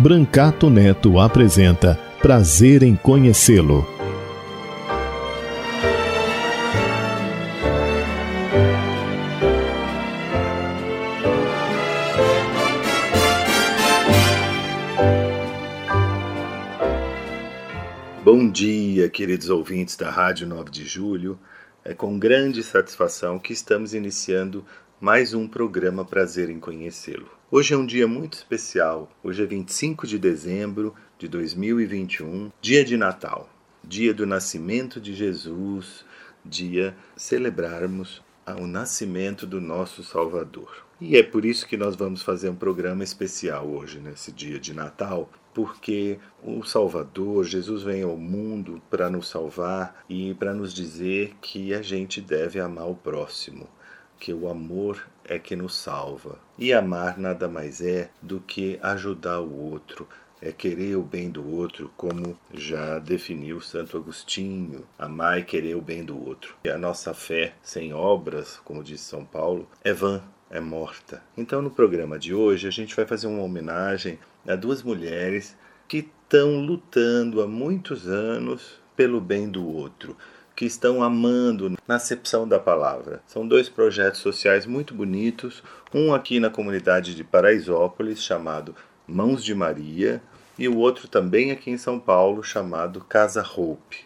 Brancato Neto apresenta Prazer em Conhecê-lo. Bom dia, queridos ouvintes da Rádio 9 de Julho. É com grande satisfação que estamos iniciando mais um programa Prazer em Conhecê-lo. Hoje é um dia muito especial. Hoje é 25 de dezembro de 2021, dia de Natal, dia do nascimento de Jesus, dia celebrarmos o nascimento do nosso Salvador. E é por isso que nós vamos fazer um programa especial hoje, nesse dia de Natal, porque o Salvador, Jesus vem ao mundo para nos salvar e para nos dizer que a gente deve amar o próximo que o amor é que nos salva. E amar nada mais é do que ajudar o outro, é querer o bem do outro, como já definiu Santo Agostinho. Amar e querer o bem do outro. E a nossa fé sem obras, como diz São Paulo, é vã, é morta. Então, no programa de hoje, a gente vai fazer uma homenagem a duas mulheres que estão lutando há muitos anos pelo bem do outro que estão amando na acepção da palavra. São dois projetos sociais muito bonitos, um aqui na comunidade de Paraisópolis, chamado Mãos de Maria, e o outro também aqui em São Paulo, chamado Casa Hope.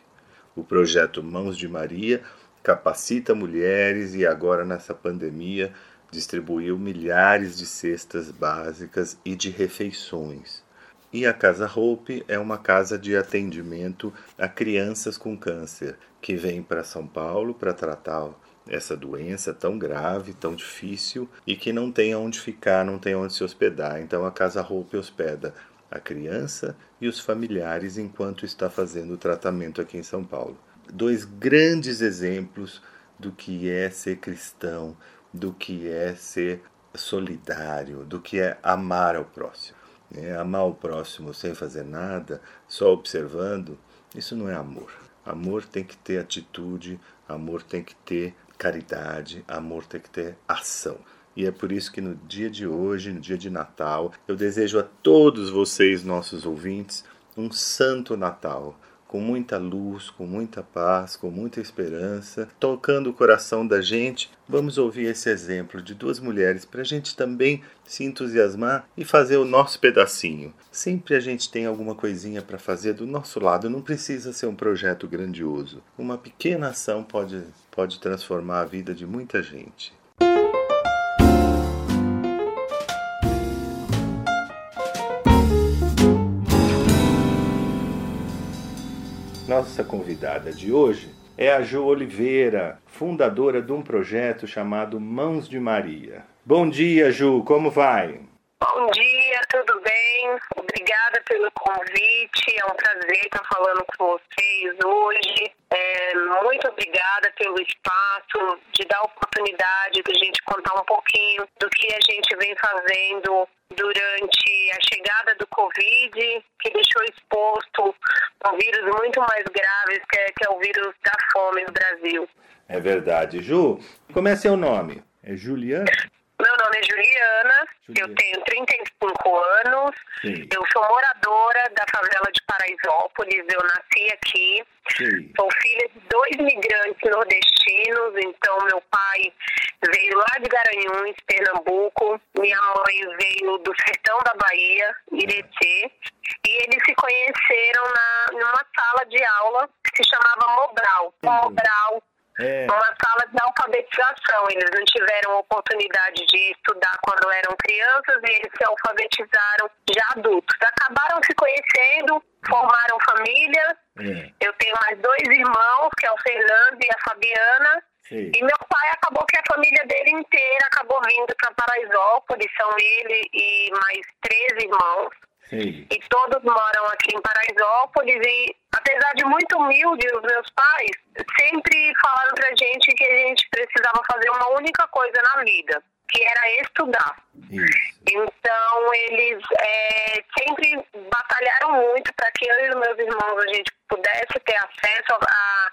O projeto Mãos de Maria capacita mulheres e agora nessa pandemia distribuiu milhares de cestas básicas e de refeições. E a Casa Hope é uma casa de atendimento a crianças com câncer que vêm para São Paulo para tratar essa doença tão grave, tão difícil e que não tem onde ficar, não tem onde se hospedar. Então a Casa Hope hospeda a criança e os familiares enquanto está fazendo o tratamento aqui em São Paulo. Dois grandes exemplos do que é ser cristão, do que é ser solidário, do que é amar ao próximo. É, amar o próximo sem fazer nada, só observando, isso não é amor. Amor tem que ter atitude, amor tem que ter caridade, amor tem que ter ação. E é por isso que no dia de hoje, no dia de Natal, eu desejo a todos vocês, nossos ouvintes, um santo Natal com muita luz, com muita paz, com muita esperança, tocando o coração da gente. Vamos ouvir esse exemplo de duas mulheres para a gente também se entusiasmar e fazer o nosso pedacinho. Sempre a gente tem alguma coisinha para fazer do nosso lado, não precisa ser um projeto grandioso. Uma pequena ação pode, pode transformar a vida de muita gente. Nossa convidada de hoje é a Jo Oliveira, fundadora de um projeto chamado Mãos de Maria. Bom dia, Ju, como vai? Bom dia, tudo bem? Obrigada pelo convite. É um prazer estar falando com vocês hoje. É, muito obrigada pelo espaço, de dar a oportunidade de a gente contar um pouquinho do que a gente vem fazendo durante a chegada do Covid, que deixou exposto um vírus muito mais grave, que é, que é o vírus da fome no Brasil. É verdade. Ju, como é seu nome? É Juliana? Meu nome é Juliana, Juliana. eu tenho 35 anos, Sim. eu sou moradora da favela de Paraisópolis, eu nasci aqui, Sim. sou filha de dois migrantes nordestinos, então meu pai veio lá de Garanhuns, Pernambuco, minha mãe veio do sertão da Bahia, Irecê, e eles se conheceram na, numa sala de aula que se chamava Mobral. Mobral é. uma sala de alfabetização. Eles não tiveram oportunidade de estudar quando eram crianças e eles se alfabetizaram já adultos. Acabaram se conhecendo, formaram família. É. Eu tenho mais dois irmãos, que é o Fernando e a Fabiana. Sim. E meu pai acabou que a família dele inteira acabou vindo para Paraisópolis, são ele e mais três irmãos. E todos moram aqui em Paraisópolis e, apesar de muito humilde, os meus pais sempre falaram pra gente que a gente precisava fazer uma única coisa na vida, que era estudar. Isso. Então, eles é, sempre batalharam muito para que eu e os meus irmãos a gente pudesse ter acesso à,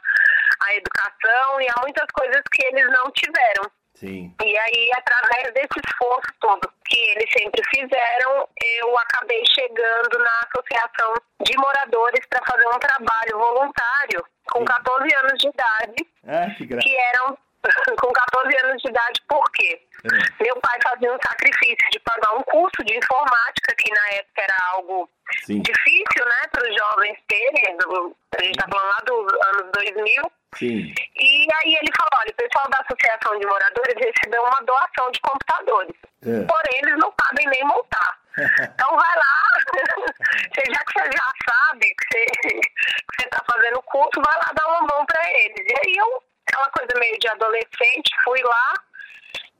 à educação e a muitas coisas que eles não tiveram. Sim. E aí, através desse esforço todo que eles sempre fizeram, eu acabei chegando na Associação de Moradores para fazer um trabalho voluntário com Sim. 14 anos de idade. Ah, que, que eram com 14 anos de idade, por quê? É. Meu pai fazia um sacrifício de pagar um curso de informática, que na época era algo Sim. difícil, né, para os jovens terem, a gente está falando lá dos anos 2000. Sim. E aí ele falou, olha, o pessoal da Associação de Moradores recebeu uma doação de computadores. É. Porém, eles não sabem nem montar. então vai lá, já que você já sabe que você está fazendo o curso, vai lá dar uma mão para eles. E aí eu, aquela coisa meio de adolescente, fui lá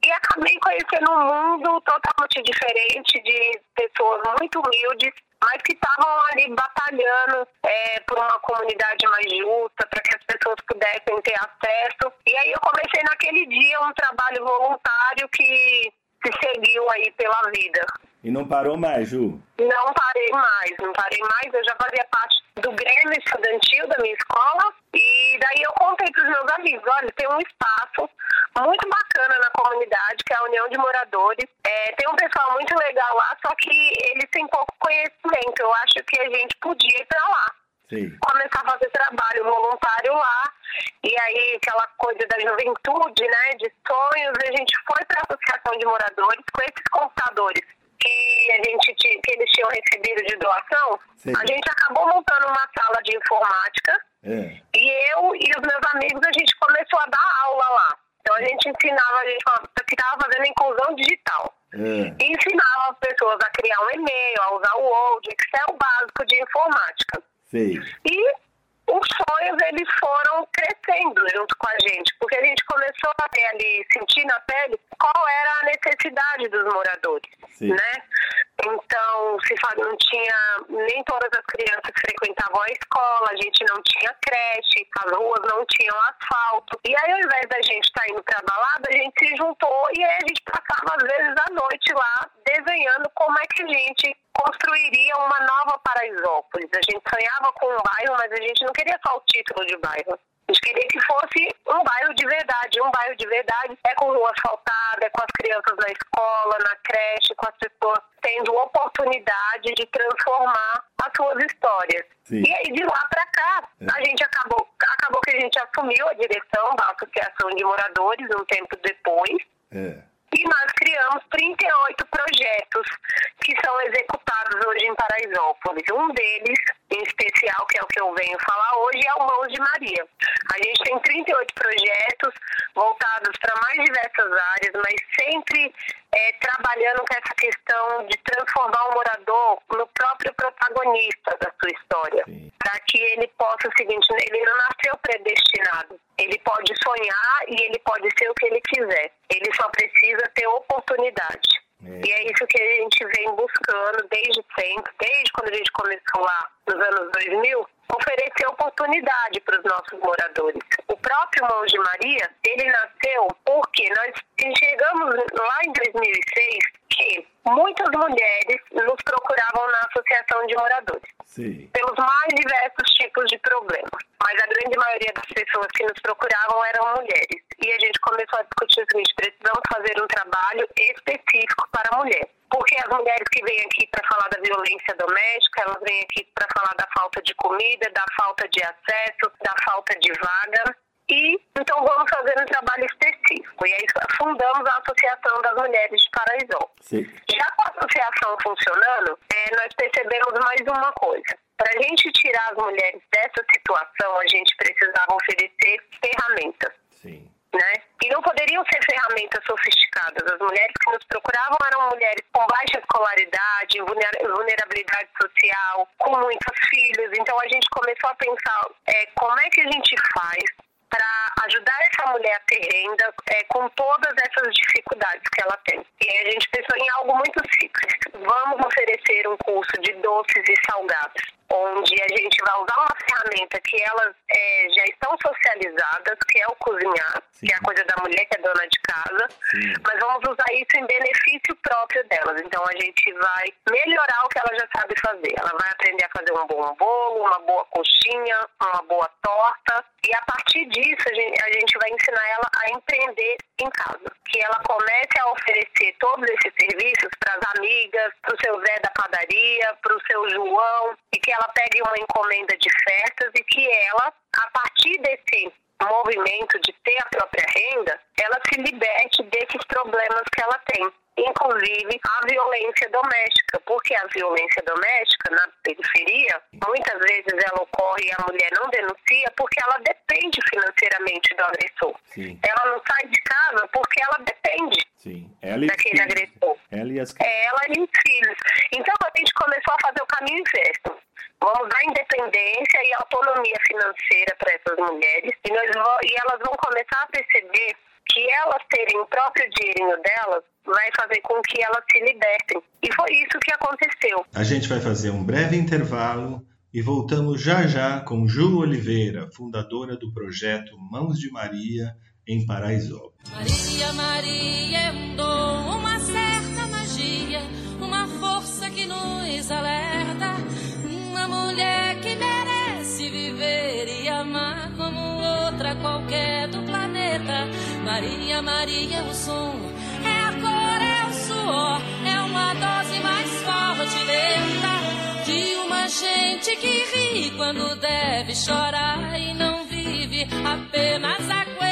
e acabei conhecendo um mundo totalmente diferente de pessoas muito humildes mas que estavam ali batalhando é, por uma comunidade mais justa, para que as pessoas pudessem ter acesso. E aí eu comecei naquele dia um trabalho voluntário que se seguiu aí pela vida. E não parou mais, Ju? Não parei mais, não parei mais. Eu já fazia parte do Grêmio Estudantil da minha escola. E daí eu contei para os meus amigos: olha, tem um espaço muito bacana na comunidade, que é a União de Moradores. É, tem um pessoal muito legal lá, só que eles têm pouco conhecimento. Eu acho que a gente podia ir para lá. Sim. Começar a fazer trabalho voluntário lá. E aí, aquela coisa da juventude, né, de sonhos, a gente foi para a Associação de Moradores com esses computadores que a gente que eles tinham recebido de doação, Sim. a gente acabou montando uma sala de informática é. e eu e os meus amigos a gente começou a dar aula lá. Então a gente ensinava, a gente estava fazendo inclusão digital. É. E ensinava as pessoas a criar um e-mail, a usar o Word, Excel básico de informática. Sim. E os sonhos eles foram crescendo junto com a gente, porque a gente começou a ter ali, sentir na pele qual era a necessidade dos moradores, Sim. né? Então, se não tinha, nem todas as crianças frequentavam a escola, a gente não tinha creche, as ruas não tinham asfalto. E aí, ao invés da gente estar tá indo pra balada, a gente se juntou e aí a gente passava, às vezes, a noite lá, desenhando como é que a gente construiria uma nova Paraisópolis. A gente sonhava com um bairro, mas a gente não queria só o título de bairro. A gente queria que fosse um bairro de verdade. Um bairro de verdade é com rua asfaltada, é com as crianças na escola, na creche, com as pessoas tendo oportunidade de transformar as suas histórias. Sim. E aí, de lá para cá, é. a gente acabou, acabou que a gente assumiu a direção da Associação de Moradores um tempo depois. É. E nós criamos 38 projetos que são executados hoje em Paraisópolis. Um deles, em especial, que é o que eu venho falar hoje, é o Mãos de Maria. A gente tem 38 projetos voltados para mais diversas áreas, mas sempre é, trabalhando com essa questão de transformar o morador no próprio protagonista da sua história. Para que ele possa o seguinte, ele não nasceu predestinado. Ele pode sonhar e ele pode ser o que ele quiser. Ele só precisa ter oportunidade. É. E é isso que a gente vem buscando desde sempre, desde quando a gente começou lá nos anos 2000, oferecer oportunidade para os nossos moradores. O próprio Mãos de Maria, ele nasceu porque nós enxergamos lá em 2006 que muitas mulheres nos procuravam na Associação de Moradores. Sim. Pelos mais diversos tipos de problemas. Mas a grande maioria das pessoas que nos procuravam eram mulheres. E a gente começou a discutir o seguinte: precisamos fazer um trabalho específico para a mulher. Porque as mulheres que vêm aqui para falar da violência doméstica, elas vêm aqui para falar da falta de comida, da falta de acesso, da falta de vaga. E então vamos fazer um trabalho específico. E aí fundamos a Associação das Mulheres de Paraisópolis. Já com a associação funcionando, é, nós percebemos mais uma coisa. Para a gente tirar as mulheres dessa situação, a gente precisava oferecer ferramentas. Sim. Né? E não poderiam ser ferramentas sofisticadas. As mulheres que nos procuravam eram mulheres com baixa escolaridade, vulnerabilidade social, com muitos filhos. Então a gente começou a pensar é, como é que a gente faz para ajudar essa mulher a ter renda é, com todas essas dificuldades que ela tem. E a gente pensou em algo muito simples. Vamos oferecer um curso de doces e salgados onde a gente vai usar uma ferramenta que elas é, já estão socializadas, que é o cozinhar, Sim. que é a coisa da mulher que é dona de casa, Sim. mas vamos usar isso em benefício próprio delas. Então a gente vai melhorar o que ela já sabe fazer. Ela vai aprender a fazer um bom bolo, uma boa coxinha, uma boa torta, e a partir disso a gente, a gente vai ensinar ela a empreender em casa. Que ela comece a oferecer todos esses serviços para as amigas, para o seu Zé da padaria, para o seu João, e que ela pegue uma encomenda de festas e que ela, a partir desse movimento de ter a própria renda, ela se liberte desses problemas que ela tem inclusive a violência doméstica, porque a violência doméstica na periferia, muitas vezes ela ocorre e a mulher não denuncia porque ela depende financeiramente do agressor. Sim. Ela não sai de casa porque ela depende Sim. Ela daquele agressor. Ela e, as... ela e os filhos. Então a gente começou a fazer o caminho inverso. Vamos dar independência e autonomia financeira para essas mulheres e, nós, e elas vão começar a perceber que elas terem o próprio dinheirinho delas vai fazer com que elas se libertem. E foi isso que aconteceu. A gente vai fazer um breve intervalo e voltamos já já com Ju Oliveira, fundadora do projeto Mãos de Maria em Paraisópolis. Maria, Maria é um dom, uma certa magia, uma força que nos alerta, qualquer do planeta. Maria, Maria é o som é uma dose mais forte lenta de uma gente que ri quando deve chorar e não vive apenas aguenta.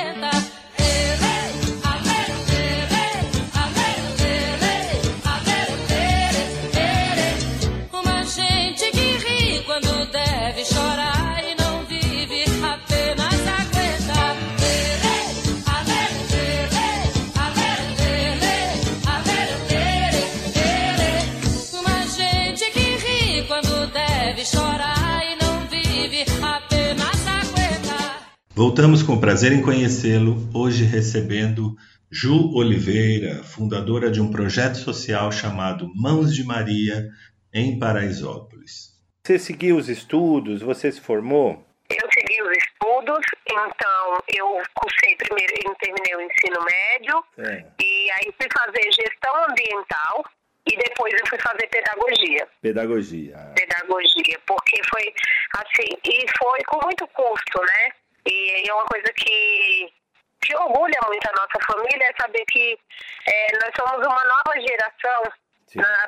Voltamos com prazer em conhecê-lo, hoje recebendo Ju Oliveira, fundadora de um projeto social chamado Mãos de Maria, em Paraisópolis. Você seguiu os estudos? Você se formou? Eu segui os estudos, então eu cursei primeiro, eu terminei o ensino médio, é. e aí fui fazer gestão ambiental, e depois eu fui fazer pedagogia. Pedagogia. Pedagogia, porque foi assim, e foi com muito custo, né? E é uma coisa que, que orgulha muito a nossa família é saber que é, nós somos uma nova geração,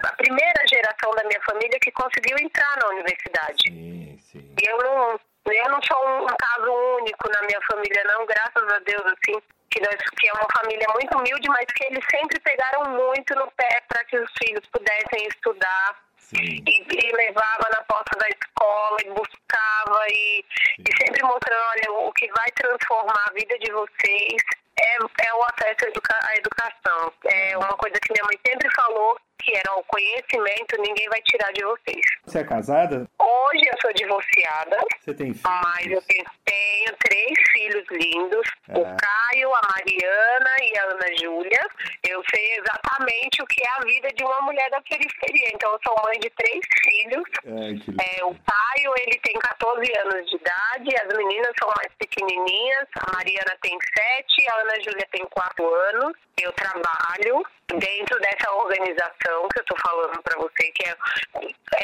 a primeira geração da minha família que conseguiu entrar na universidade. Sim, sim. E eu não, eu não sou um, um caso único na minha família, não, graças a Deus, assim, que, nós, que é uma família muito humilde, mas que eles sempre pegaram muito no pé para que os filhos pudessem estudar e, e, levava na porta da escola e buscava e, e sempre mostrando, olha, o que vai transformar a vida de vocês é, é o acesso à, educa à educação. É uma coisa que minha mãe sempre falou, que era o conhecimento, ninguém vai tirar de vocês. Você é casada? Hoje eu sou divorciada. Você tem filhos? Mas eu tenho, tenho três filhos lindos. O ah. Caio, a Mariana e a Ana Júlia. Eu sei exatamente o que é a vida de uma mulher da periferia. Então eu sou mãe de três filhos. é, o Caio, ele tem 14 anos de idade. As meninas são mais pequenininhas. A Mariana tem 7, a Ana Júlia tem 4 anos. Eu trabalho dentro dessa organização que eu estou falando para você, que é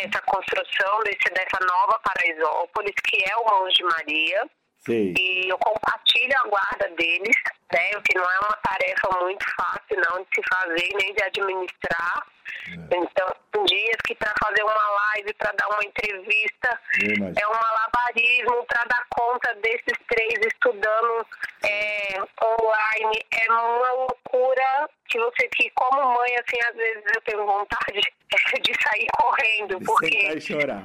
essa construção desse, dessa nova Paraisópolis, que é o Mãos de Maria. Sim. E eu compartilho a guarda deles, né? O que não é uma tarefa muito fácil não de se fazer nem de administrar. É. Então, tem dias que para fazer uma live, para dar uma entrevista, é um malabarismo para dar conta desses três estudando é, online. É uma loucura que você, que como mãe, assim, às vezes eu tenho vontade de sair correndo. De porque, sentar e chorar.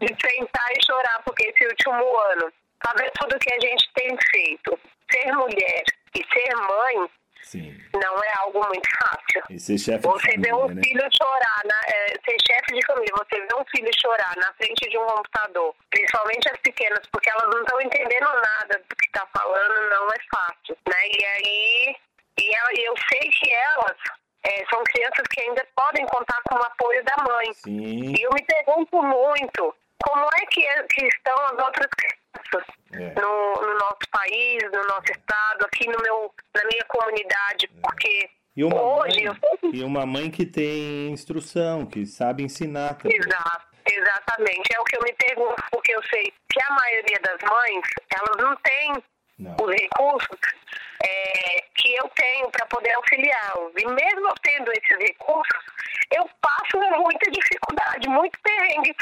de sentar e chorar, porque esse último ano, saber tudo que a gente tem feito, ser mulher e ser mãe Sim. Não é algo muito fácil. E ser chefe você de família, vê um né? filho chorar, na, é, ser chefe de família, você vê um filho chorar na frente de um computador, principalmente as pequenas, porque elas não estão entendendo nada do que está falando, não é fácil, né? E aí, e ela, eu sei que elas é, são crianças que ainda podem contar com o apoio da mãe. Sim. E eu me pergunto muito como é que, é, que estão as outras crianças é. no, no, nosso país, no nosso estado, aqui no meu, na minha comunidade, é. porque e uma hoje mãe, eu E uma mãe que tem instrução, que sabe ensinar também. Exato, exatamente. É o que eu me pergunto, porque eu sei que a maioria das mães, elas não têm não. os recursos é, que eu tenho para poder auxiliá-los. E mesmo eu tendo esses recursos, eu passo muita dificuldade, muito perrengue.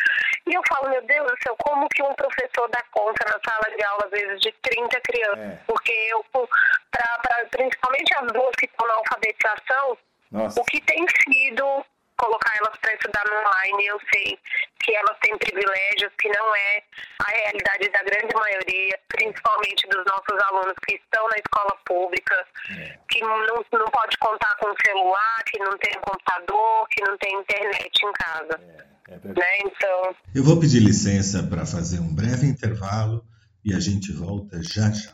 E eu falo, meu Deus do céu, como que um professor dá conta na sala de aula, às vezes, de 30 crianças? É. Porque eu, pra, pra, principalmente as duas que estão na alfabetização, Nossa. o que tem sido colocar elas para estudar no online. Eu sei que elas têm privilégios que não é a realidade da grande maioria, principalmente dos nossos alunos que estão na escola pública, é. que não, não pode contar com celular, que não tem computador, que não tem internet em casa. É, é né? Então. Eu vou pedir licença para fazer um breve intervalo e a gente volta já já.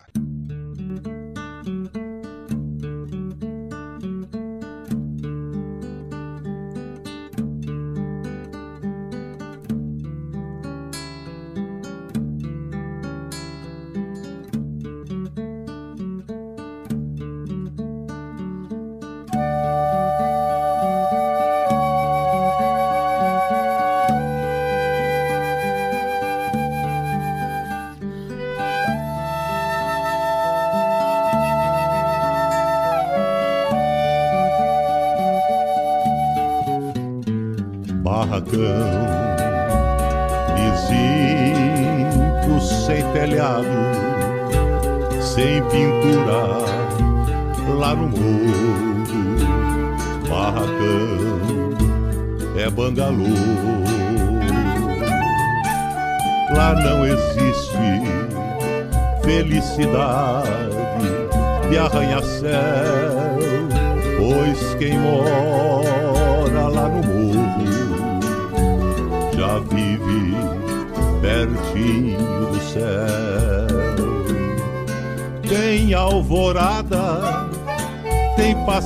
Lá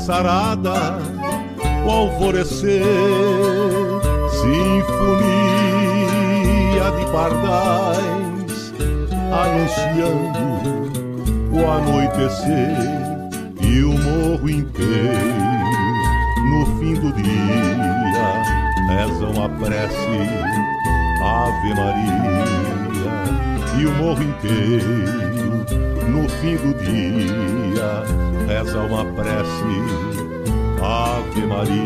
tem passarada, o alvorecer sinfonia de pardais anunciando o anoitecer e o morro inteiro. No fim do dia rezam a prece Ave Maria e o morro inteiro no fim do dia reza uma prece. Ave Maria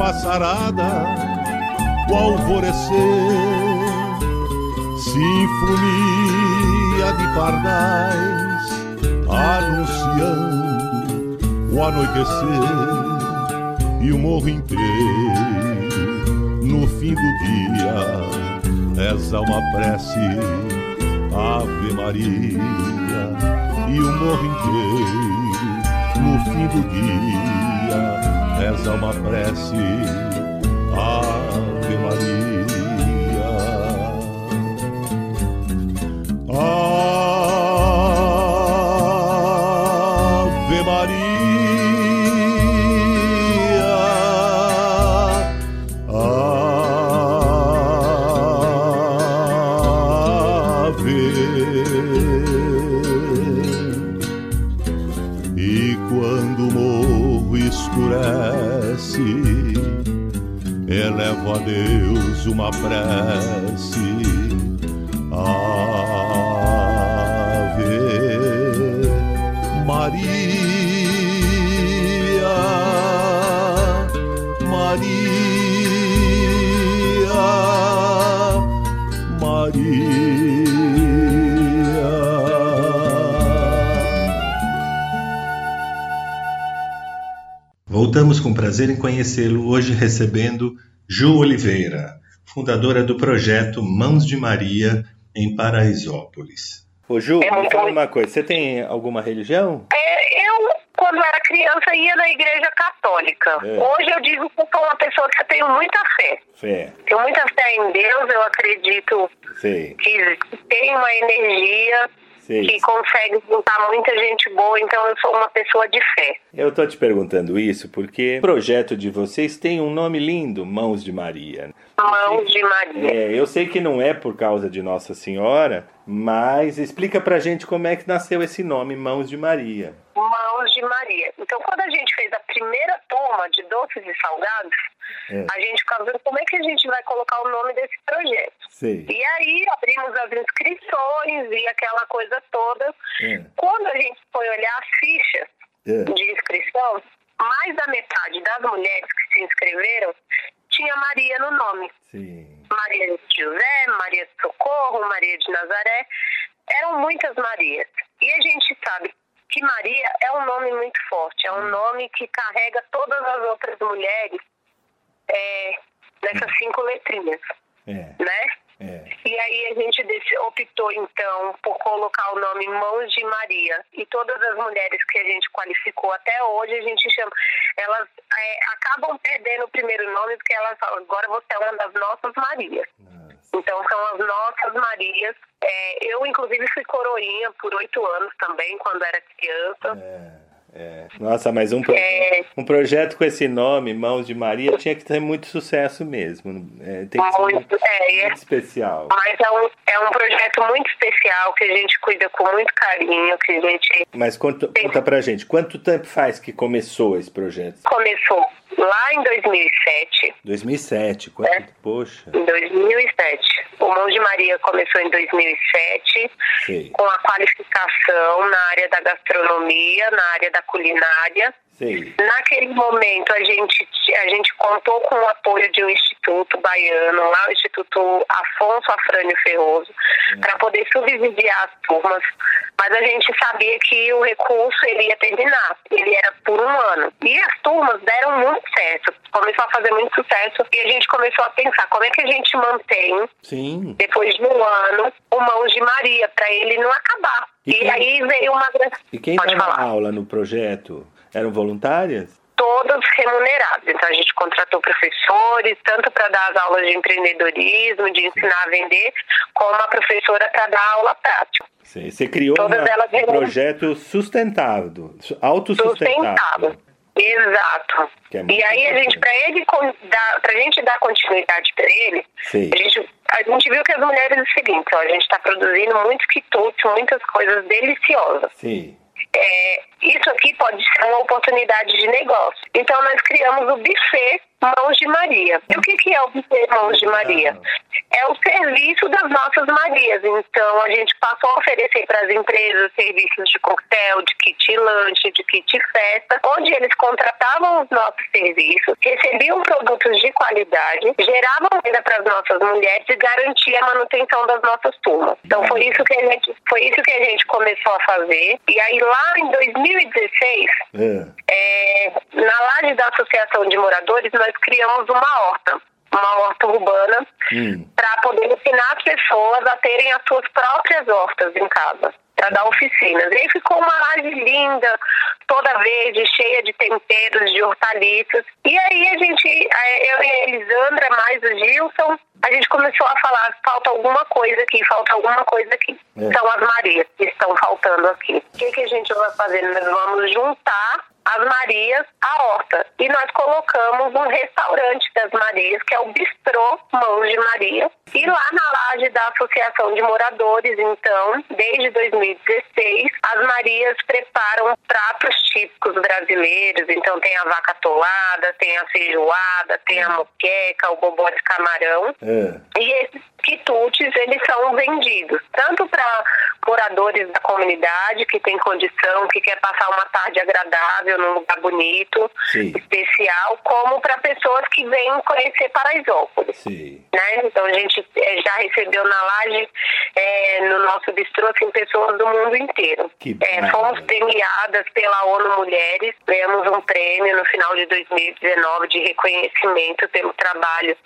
passarada, o alvorecer, sinfonia de pardais, anunciando o anoitecer e o morro inteiro. No fim do dia reza uma prece, Ave Maria, e o morro inteiro. No fim do dia reza uma prece, prece. Ave Maria, Maria, Maria. Voltamos com prazer em conhecê-lo, hoje recebendo Ju Oliveira, fundadora do projeto Mãos de Maria em Paraisópolis. Ô Ju, é me fala uma coisa, você tem alguma religião? É, eu, quando era criança, ia na igreja católica. É. Hoje eu digo que sou uma pessoa que eu tenho muita fé. Fé. Tenho muita fé em Deus, eu acredito Sim. que tem uma energia que consegue juntar muita gente boa, então eu sou uma pessoa de fé. Eu tô te perguntando isso porque o projeto de vocês tem um nome lindo, Mãos de Maria. Mãos de Maria. É, eu sei que não é por causa de Nossa Senhora, mas explica pra gente como é que nasceu esse nome, Mãos de Maria. Mãos de Maria. Então, quando a gente fez a primeira turma de doces e salgados, é. a gente ficava vendo como é que a gente vai colocar o nome desse projeto. Sim. E aí abrimos as inscrições e aquela coisa toda. É. Quando a gente foi olhar as fichas é. de inscrição, mais da metade das mulheres que se inscreveram tinha Maria no nome. Sim. Maria de José, Maria de Socorro, Maria de Nazaré. Eram muitas Marias. E a gente sabe que Maria é um nome muito forte, é um hum. nome que carrega todas as outras mulheres é, nessas cinco letrinhas. É. Né? É. E aí a gente optou então por colocar o nome Mãos de Maria. E todas as mulheres que a gente qualificou até hoje, a gente chama. Elas é, acabam perdendo o primeiro nome porque elas falam, agora você é uma das nossas Marias. Nossa. Então são as nossas Marias. É, eu, inclusive, fui coroinha por oito anos também, quando era criança. É. É. Nossa, mas um, é... um projeto com esse nome, Mãos de Maria, tinha que ter muito sucesso mesmo. É, tem que muito, ser muito, é, muito especial. Mas é um, é um projeto muito especial que a gente cuida com muito carinho, que a gente. Mas conta, conta pra gente, quanto tempo faz que começou esse projeto? Começou lá em 2007. 2007, quanto? É. Poxa. Em 2007. O Mão de Maria começou em 2007 Sim. com a qualificação na área da gastronomia, na área da culinária. Sim. Naquele momento, a gente, a gente contou com o apoio de um instituto baiano, lá o Instituto Afonso Afrânio Ferroso, hum. para poder subsidiar as turmas. Mas a gente sabia que o recurso ele ia terminar, ele era por um ano. E as turmas deram muito certo, começou a fazer muito sucesso e a gente começou a pensar como é que a gente mantém, Sim. depois de um ano, o Mãos de Maria, para ele não acabar. E, e quem... aí veio uma... E quem dava aula no projeto? Eram voluntárias? Todas remuneradas. Então a gente contratou professores, tanto para dar as aulas de empreendedorismo, de ensinar a vender, como a professora para dar aula prática. Sim. Você criou uma, um projeto sustentável, autossustentável. Sustentável. Exato. É e aí a gente, para ele dar, pra gente dar continuidade para ele, a gente, a gente viu que as mulheres é o seguinte, ó, a gente está produzindo muitos quitutes, muitas coisas deliciosas. Sim é, isso aqui pode ser uma oportunidade de negócio. Então, nós criamos o buffet Mãos de Maria. E o que, que é o buffet Mãos de Maria? é o serviço das nossas Marias. Então, a gente passou a oferecer para as empresas serviços de coquetel, de kit lanche, de kit festa, onde eles contratavam os nossos serviços, recebiam produtos de qualidade, geravam renda para as nossas mulheres e garantia a manutenção das nossas turmas. Então, foi isso que a gente, foi isso que a gente começou a fazer. E aí, lá em 2016, é. É, na laje da Associação de Moradores, nós criamos uma horta uma horta urbana hum. para poder ensinar as pessoas a terem as suas próprias hortas em casa, para dar oficinas. E aí ficou uma laje linda, toda verde, cheia de temperos, de hortaliças. E aí a gente, eu e a Elisandra, mais o Gilson, a gente começou a falar, falta alguma coisa aqui, falta alguma coisa aqui. É. São as Marias que estão faltando aqui. O que, que a gente vai fazer? Nós vamos juntar as Marias à horta. E nós colocamos um restaurante das Marias, que é o Bistrô Mãos de Maria. E lá na laje da Associação de Moradores, então, desde 2016, as Marias preparam pratos típicos brasileiros. Então tem a vaca tolada, tem a feijoada, tem a moqueca, o bobó de camarão. É. E esses quitutes, eles são vendidos tanto para moradores da comunidade que tem condição, que quer passar uma tarde agradável num lugar bonito, Sim. especial, como para pessoas que vêm conhecer Paraisópolis. Sim. Né? Então a gente eh, já recebeu na laje, é, no nosso bistrô, assim, pessoas do mundo inteiro. É, fomos premiadas pela ONU Mulheres, ganhamos um prêmio no final de 2019 de reconhecimento pelo trabalho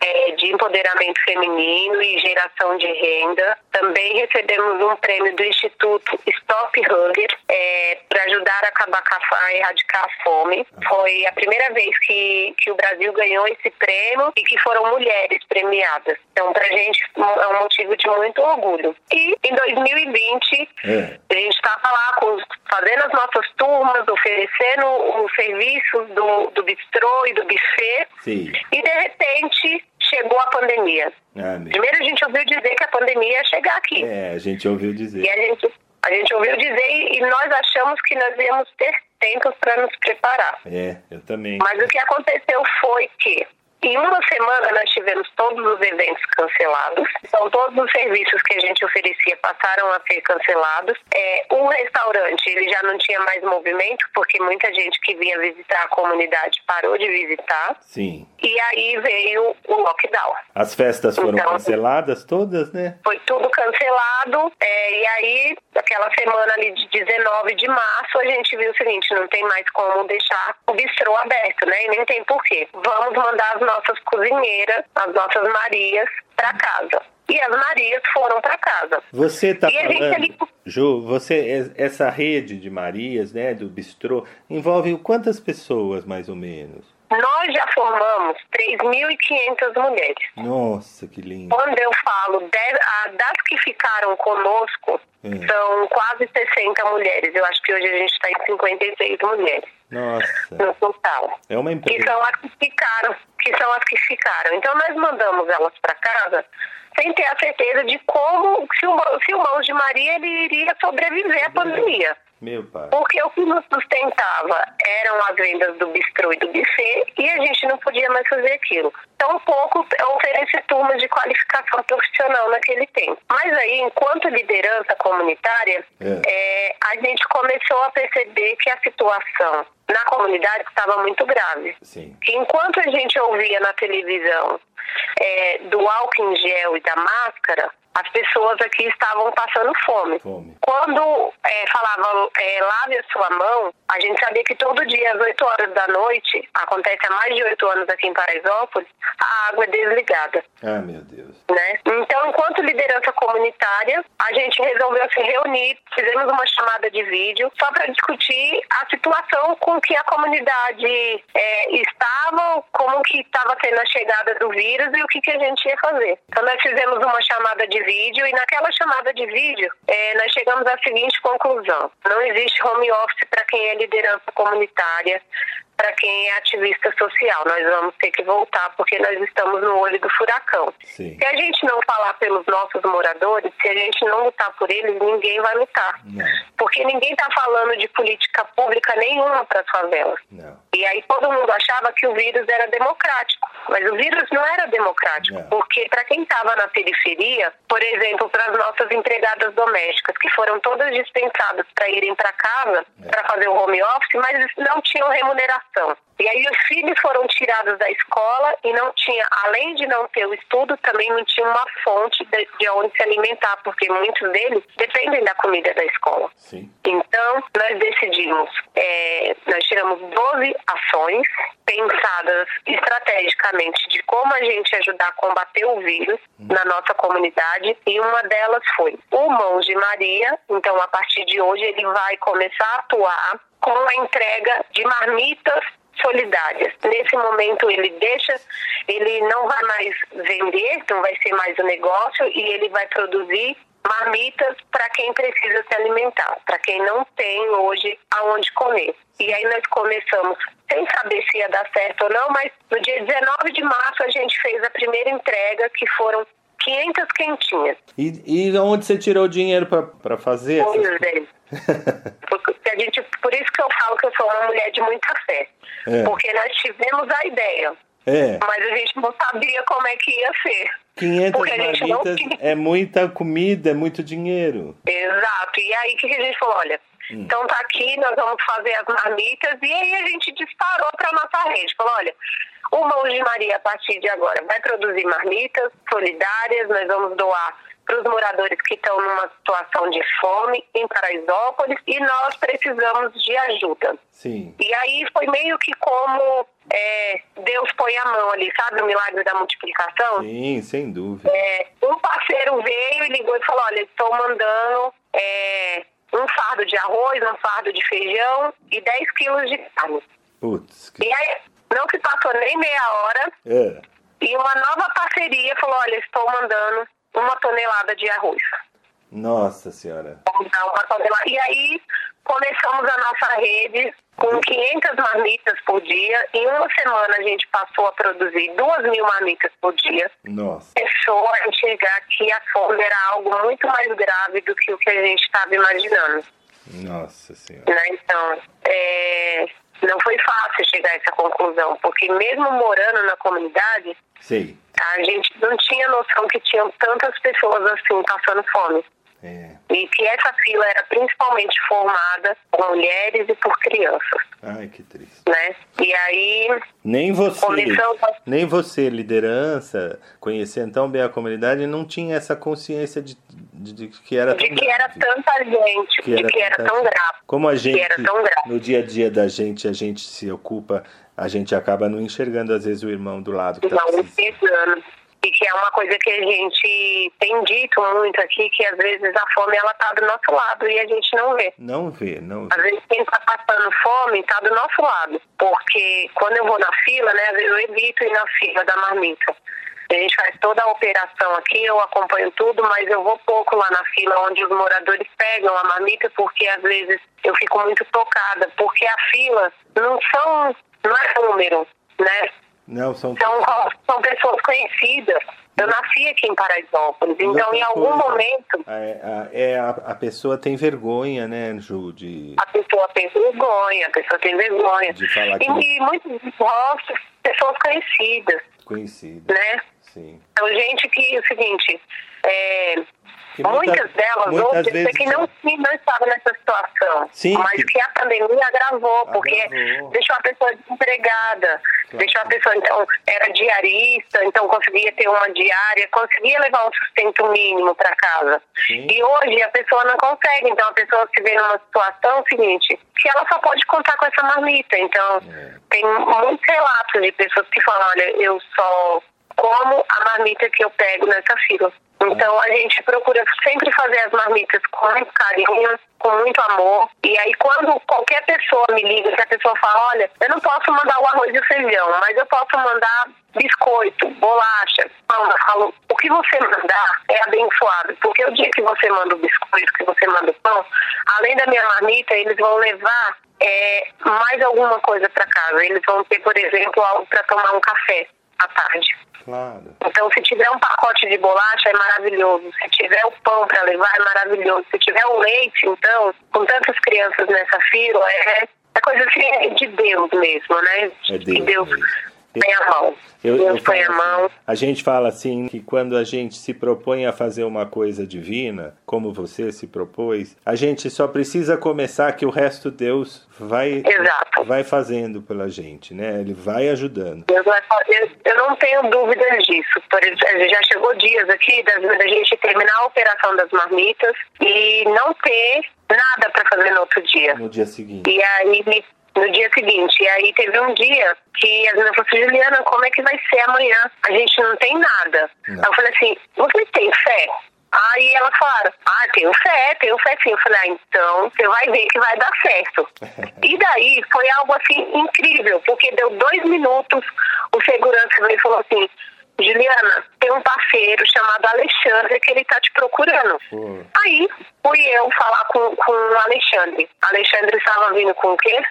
é, de empoderamento feminino e geração de renda. Também recebemos um prêmio do Instituto Stop Hunger é, para ajudar a acabar com a, a erradicar a fome. Foi a primeira vez que, que o Brasil ganhou esse prêmio e que foram mulheres premiadas. Então, para a gente é um motivo de muito orgulho. E em 2020, é. a gente estava lá com, fazendo as nossas turmas, oferecendo os serviços do, do bistrô e do buffet. Sim. E de repente chegou a pandemia. Ah, Primeiro a gente ouviu dizer que a pandemia ia chegar aqui. É, a gente ouviu dizer. E a gente, a gente ouviu dizer e, e nós achamos que nós íamos ter tempo para nos preparar. É, eu também. Mas o que aconteceu foi que em uma semana nós tivemos todos os eventos cancelados, então todos os serviços que a gente oferecia passaram a ser cancelados. É, o restaurante ele já não tinha mais movimento porque muita gente que vinha visitar a comunidade parou de visitar. Sim. E aí veio o lockdown. As festas foram então, canceladas todas, né? Foi tudo cancelado. É, e aí, aquela semana ali de 19 de março, a gente viu o seguinte: não tem mais como deixar o bistrô aberto, né? E nem tem porquê. Vamos mandar as nossas cozinheiras, as nossas Marias, para casa. E as Marias foram para casa. Você está falando, ali... Ju, você, essa rede de Marias, né, do bistrô, envolve quantas pessoas, mais ou menos? Nós já formamos 3.500 mulheres. Nossa, que lindo. Quando eu falo de, das que ficaram conosco, é. são quase 60 mulheres. Eu acho que hoje a gente está em 56 mulheres. Nossa. No total. É uma empresa. Que são as que ficaram. Que são as que ficaram. Então nós mandamos elas para casa sem ter a certeza de como, se o, se o Mãos de Maria ele iria sobreviver à pandemia. Meu pai. Porque o que nos sustentava eram as vendas do bistrô e do buffet e a gente não podia mais fazer aquilo. Tampouco oferece turmas de qualificação profissional naquele tempo. Mas aí, enquanto liderança comunitária, é. É, a gente começou a perceber que a situação na comunidade estava muito grave. Sim. Enquanto a gente ouvia na televisão é, do álcool em gel e da máscara, as pessoas aqui estavam passando fome. fome. Quando é, falavam é, lave a sua mão, a gente sabia que todo dia às 8 horas da noite, acontece há mais de 8 anos aqui em Paraisópolis, a água é desligada. Ah, meu Deus. Né? Então, enquanto liderança comunitária, a gente resolveu se reunir, fizemos uma chamada de vídeo só para discutir a situação com que a comunidade é, estava, como que estava sendo a chegada do vírus e o que, que a gente ia fazer. Então, nós fizemos uma chamada de vídeo e naquela chamada de vídeo é, nós chegamos à seguinte conclusão: não existe home office para quem é liderança comunitária, para quem é ativista social. Nós vamos ter que voltar porque nós estamos no olho do furacão. Sim. Se a gente não falar pelos nossos moradores, se a gente não lutar por eles, ninguém vai lutar. Não. porque ninguém está falando de política pública nenhuma para as favelas. Não. E aí todo mundo achava que o vírus era democrático, mas o vírus não era democrático, Não. porque para quem estava na periferia, por exemplo, para as nossas empregadas domésticas, que foram todas dispensadas para irem para casa É. para fazer o home office, mas não tinham remuneração. E aí os filhos foram tirados da escola e não tinha, além de não ter o estudo, também não tinha uma fonte de, de onde se alimentar, porque muitos deles dependem da comida da escola. Sim. Então, nós decidimos, é, nós tiramos 12 ações pensadas estrategicamente de como a gente ajudar a combater o vírus na nossa comunidade e uma delas foi o Mãos de Maria. Então, a partir de hoje, ele vai começar a atuar com a entrega de marmitas solidárias. Nesse momento ele deixa, ele não vai mais vender, não vai ser mais o negócio e ele vai produzir marmitas para quem precisa se alimentar, para quem não tem hoje aonde comer. E aí nós começamos sem saber se ia dar certo ou não, mas no dia 19 de março a gente fez a primeira entrega, que foram 500 quentinhas. E, e onde você tirou o dinheiro para fazer? Pois essas- é. Porque a gente, por isso que eu falo que eu sou uma mulher de muita fé. É. Porque nós tivemos a ideia, É, mas a gente não sabia como é que ia ser. 500 Porque não marmitas tinha. é muita comida, é muito dinheiro. Exato. E aí o que a gente falou? Olha, então tá aqui, nós vamos fazer as marmitas. E aí a gente disparou para nossa rede. Falou, olha, o Mãos de Maria, a partir de agora, vai produzir marmitas solidárias, nós vamos doar para os moradores que estão numa situação de fome em Paraisópolis e nós precisamos de ajuda. Sim. E aí foi meio que como é, Deus põe a mão ali, sabe? O milagre da multiplicação. Sim, sem dúvida. É, um parceiro veio e ligou e falou: Olha, estou mandando é, um fardo de arroz, um fardo de feijão e 10 quilos de carne. Putz. Que... E aí não se passou nem meia hora É. e uma nova parceria falou: Olha, estou mandando uma tonelada de arroz. Nossa senhora. Tonelada. E aí começamos a nossa rede com 500 marmitas por dia. Em uma semana a gente passou a produzir 2 mil marmitas por dia. Nossa. Começou a enxergar que a fome era algo muito mais grave do que o que a gente estava imaginando. Nossa senhora. Né? Então, é, não foi fácil chegar a essa conclusão, porque mesmo morando na comunidade, Sei. A gente não tinha noção que tinham tantas pessoas assim passando fome. É. E que essa fila era principalmente formada por mulheres e por crianças, Ai, que triste. né? E aí Nem você, nem você, liderança, conhecendo tão bem a comunidade, não tinha essa consciência de, de- de que era de que era grave. tanta gente, de que era tão grave. Como a gente, era tão grave. no dia a dia da gente, a gente se ocupa, a gente acaba não enxergando, às vezes, o irmão do lado que tá não precisando. E que é uma coisa que a gente tem dito muito aqui, que às vezes a fome ela tá do nosso lado e a gente não vê. Não vê, não Às vê. vezes quem tá passando fome tá do nosso lado. Porque quando eu vou na fila, né, eu evito ir na fila da marmita. A gente faz toda a operação aqui, eu acompanho tudo, mas eu vou pouco lá na fila onde os moradores pegam a marmita, porque às vezes eu fico muito tocada, porque a fila não são, não é número, né? Não, são... São, são pessoas conhecidas. Eu nasci aqui em Paraisópolis, então outra em algum coisa, momento É, a, é, a, a pessoa tem vergonha, né, Ju, de, a pessoa tem vergonha, a pessoa tem vergonha. de falar que E, e muitos rostos, pessoas conhecidas, conhecido. né? Sim. Então, gente que, é o seguinte, é, Que muita- muitas delas, muitas outras, vezes- que não, não estavam nessa situação, Sim, mas que- que a pandemia agravou, porque Agravou. deixou a pessoa desempregada, deixou a pessoa, então, era diarista, então conseguia ter uma diária, conseguia levar um sustento mínimo para casa. Sim. E hoje a pessoa não consegue, então a pessoa se vê numa situação seguinte, que ela só pode contar com essa marmita. Então, É. tem muitos relatos de pessoas que falam, olha, eu só como a marmita que eu pego nessa fila. Então a gente procura sempre fazer as marmitas com muito carinho, com muito amor. E aí quando qualquer pessoa me liga, que a pessoa fala, olha, eu não posso mandar o arroz e o feijão, mas eu posso mandar biscoito, bolacha, pão. Eu falo, o que você mandar é abençoado. Porque o dia que você manda o biscoito, que você manda o pão, além da minha marmita, eles vão levar é, mais alguma coisa para casa. Eles vão ter, por exemplo, algo para tomar um café. À tarde. Claro. Então, se tiver um pacote de bolacha, é maravilhoso. Se tiver o pão para levar, é maravilhoso. Se tiver o leite, então, com tantas crianças nessa fila, é, é coisa assim de Deus mesmo, né? É Deus. Que Deus mesmo. Põe a mão. Eu, Deus eu põe a falo mão. assim, a gente fala assim que quando a gente se propõe a fazer uma coisa divina, como você se propôs, a gente só precisa começar que o resto Deus vai Exato. vai fazendo pela gente, né? Ele vai ajudando. Deus vai fazer. Eu não tenho dúvidas disso. Por exemplo, já chegou dias aqui da, da gente terminar a operação das marmitas e não ter nada para fazer no outro dia. No dia seguinte. E aí, no dia seguinte, e aí teve um dia que a menina falou assim, Juliana, como é que vai ser amanhã? A gente não tem nada. Não. Aí eu falei assim, você tem fé? Aí ela falaram, ah, tenho fé, tenho fé sim. Eu falei, ah, então você vai ver que vai dar certo. e daí foi algo assim incrível, porque deu dois minutos, o segurança veio e falou assim, Juliana, tem um parceiro chamado Alexandre que ele tá te procurando. Aí fui eu falar com, com o Alexandre. Alexandre estava vindo com o quê?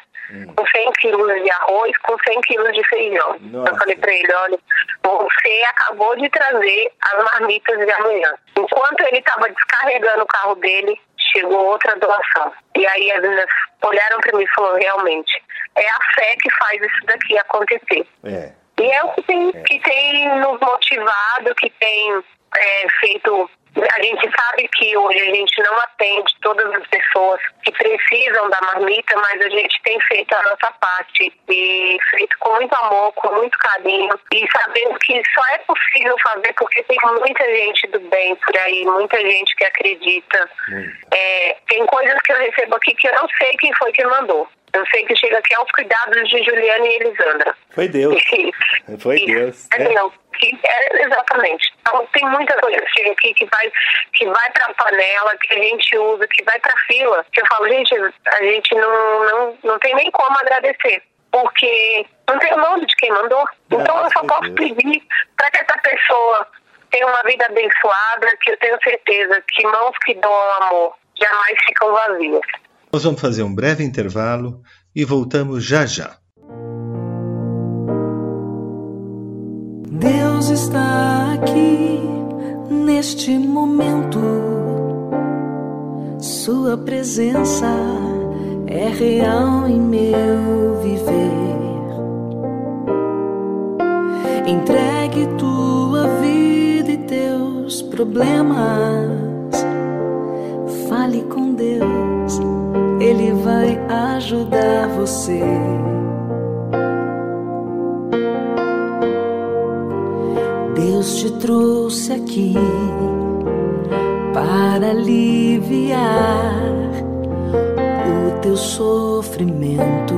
Com 100 quilos de arroz, com 100 quilos de feijão. Nossa. Eu falei pra ele, olha, você acabou de trazer as marmitas de amanhã. Enquanto ele estava descarregando o carro dele, chegou outra doação. E aí as meninas olharam para mim e falaram, realmente, é a fé que faz isso daqui acontecer. é. E é o que tem, que tem nos motivado, que tem é, feito. A gente sabe que hoje a gente não atende todas as pessoas que precisam da marmita, mas a gente tem feito a nossa parte e feito com muito amor, com muito carinho e sabendo que só é possível fazer porque tem muita gente do bem por aí, muita gente que acredita. É, tem coisas que eu recebo aqui que eu não sei quem foi que mandou. Eu sei que chega aqui aos cuidados de Juliana e Elisandra. Foi Deus. Foi. Deus, É né? Deus. Que- é, exatamente. Então tem muita coisa que chega aqui que vai, que vai pra panela, que a gente usa, que vai pra fila. Que eu falo, gente, a gente não, não, não tem nem como agradecer. Porque não tem o nome de quem mandou. Então eu só a posso Deus. pedir para que essa pessoa tenha uma vida abençoada, que eu tenho certeza que mãos que doam amor jamais ficam vazias. Nós vamos fazer um breve intervalo e voltamos já já. Deus está aqui neste momento. Sua presença é real em meu viver. Entregue tua vida e teus problemas. Fale com Deus, Ele vai ajudar você. Deus te trouxe aqui para aliviar o teu sofrimento.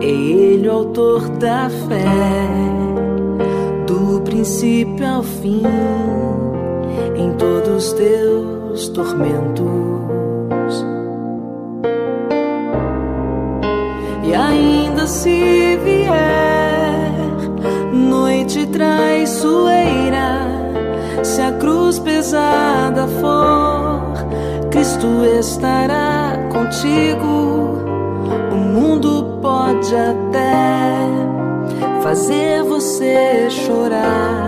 Ele o autor da fé, do princípio ao fim, em todos os teus tormentos. E ainda se vier noite traiçoeira, se a cruz pesada for, Cristo estará contigo. O mundo pode até fazer você chorar,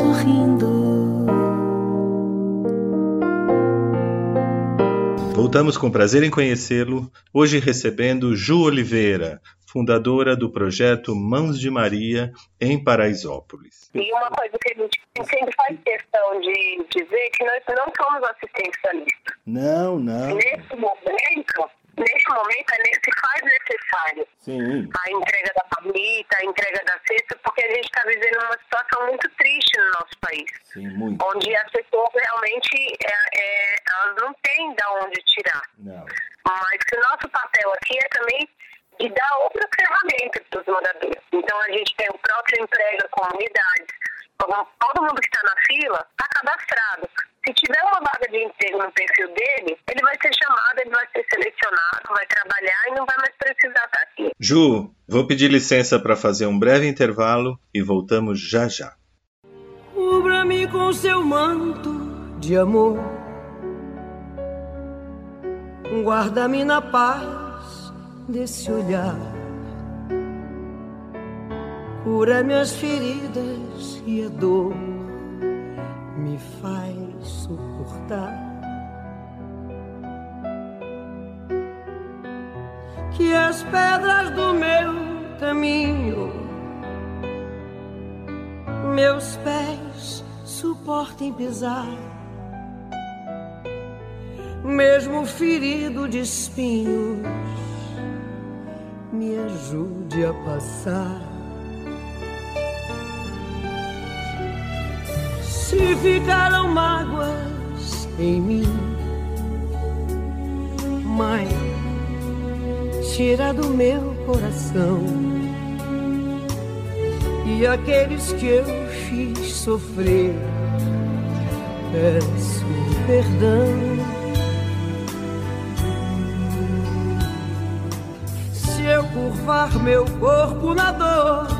sorrindo. Voltamos com prazer em conhecê-lo, hoje recebendo Ju Oliveira, fundadora do projeto Mãos de Maria em Paraisópolis. E uma coisa que a gente sempre faz questão de dizer é que nós não somos assistencialistas. Não, não. Nesse momento, nesse momento é se faz necessário Sim. a entrega da marmita, a entrega da cesta, porque a gente está vivendo uma situação muito triste no nosso país, Sim, muito. onde as pessoas realmente é, é, elas não têm de onde tirar. Não. Mas que o nosso papel aqui é também e dá outras ferramentas para os moradores. Então a gente tem o próprio emprego comunidade. Todo mundo que está na fila está cadastrado. Se tiver uma vaga de emprego no perfil dele, ele vai ser chamado, ele vai ser selecionado, vai trabalhar e não vai mais precisar estar aqui. Ju, vou pedir licença para fazer um breve intervalo e voltamos já já. Cubra-me com seu manto de amor, guarda-me na paz desse olhar, cura minhas feridas e a dor me faz suportar. Que as pedras do meu caminho, meus pés suportem pisar, mesmo ferido de espinhos, me ajude a passar. Se ficaram mágoas em mim. Mãe, tira do meu coração e aqueles que eu fiz sofrer, peço perdão. Se eu curvar meu corpo na dor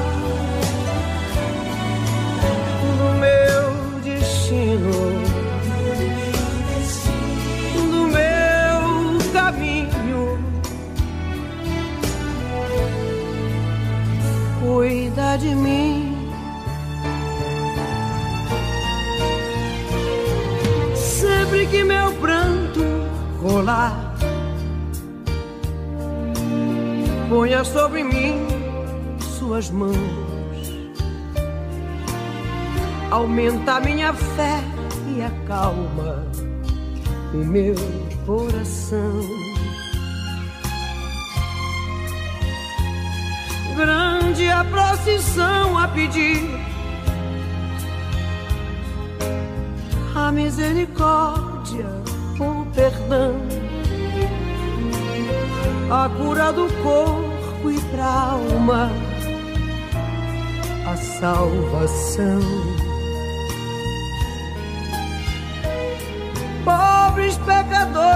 destino. cuida de mim. Sempre que meu pranto rolar, ponha sobre mim suas mãos. Aumenta minha fé acalma o meu coração. grande a procissão a pedir a misericórdia, o perdão, a cura do corpo e pra alma, a salvação.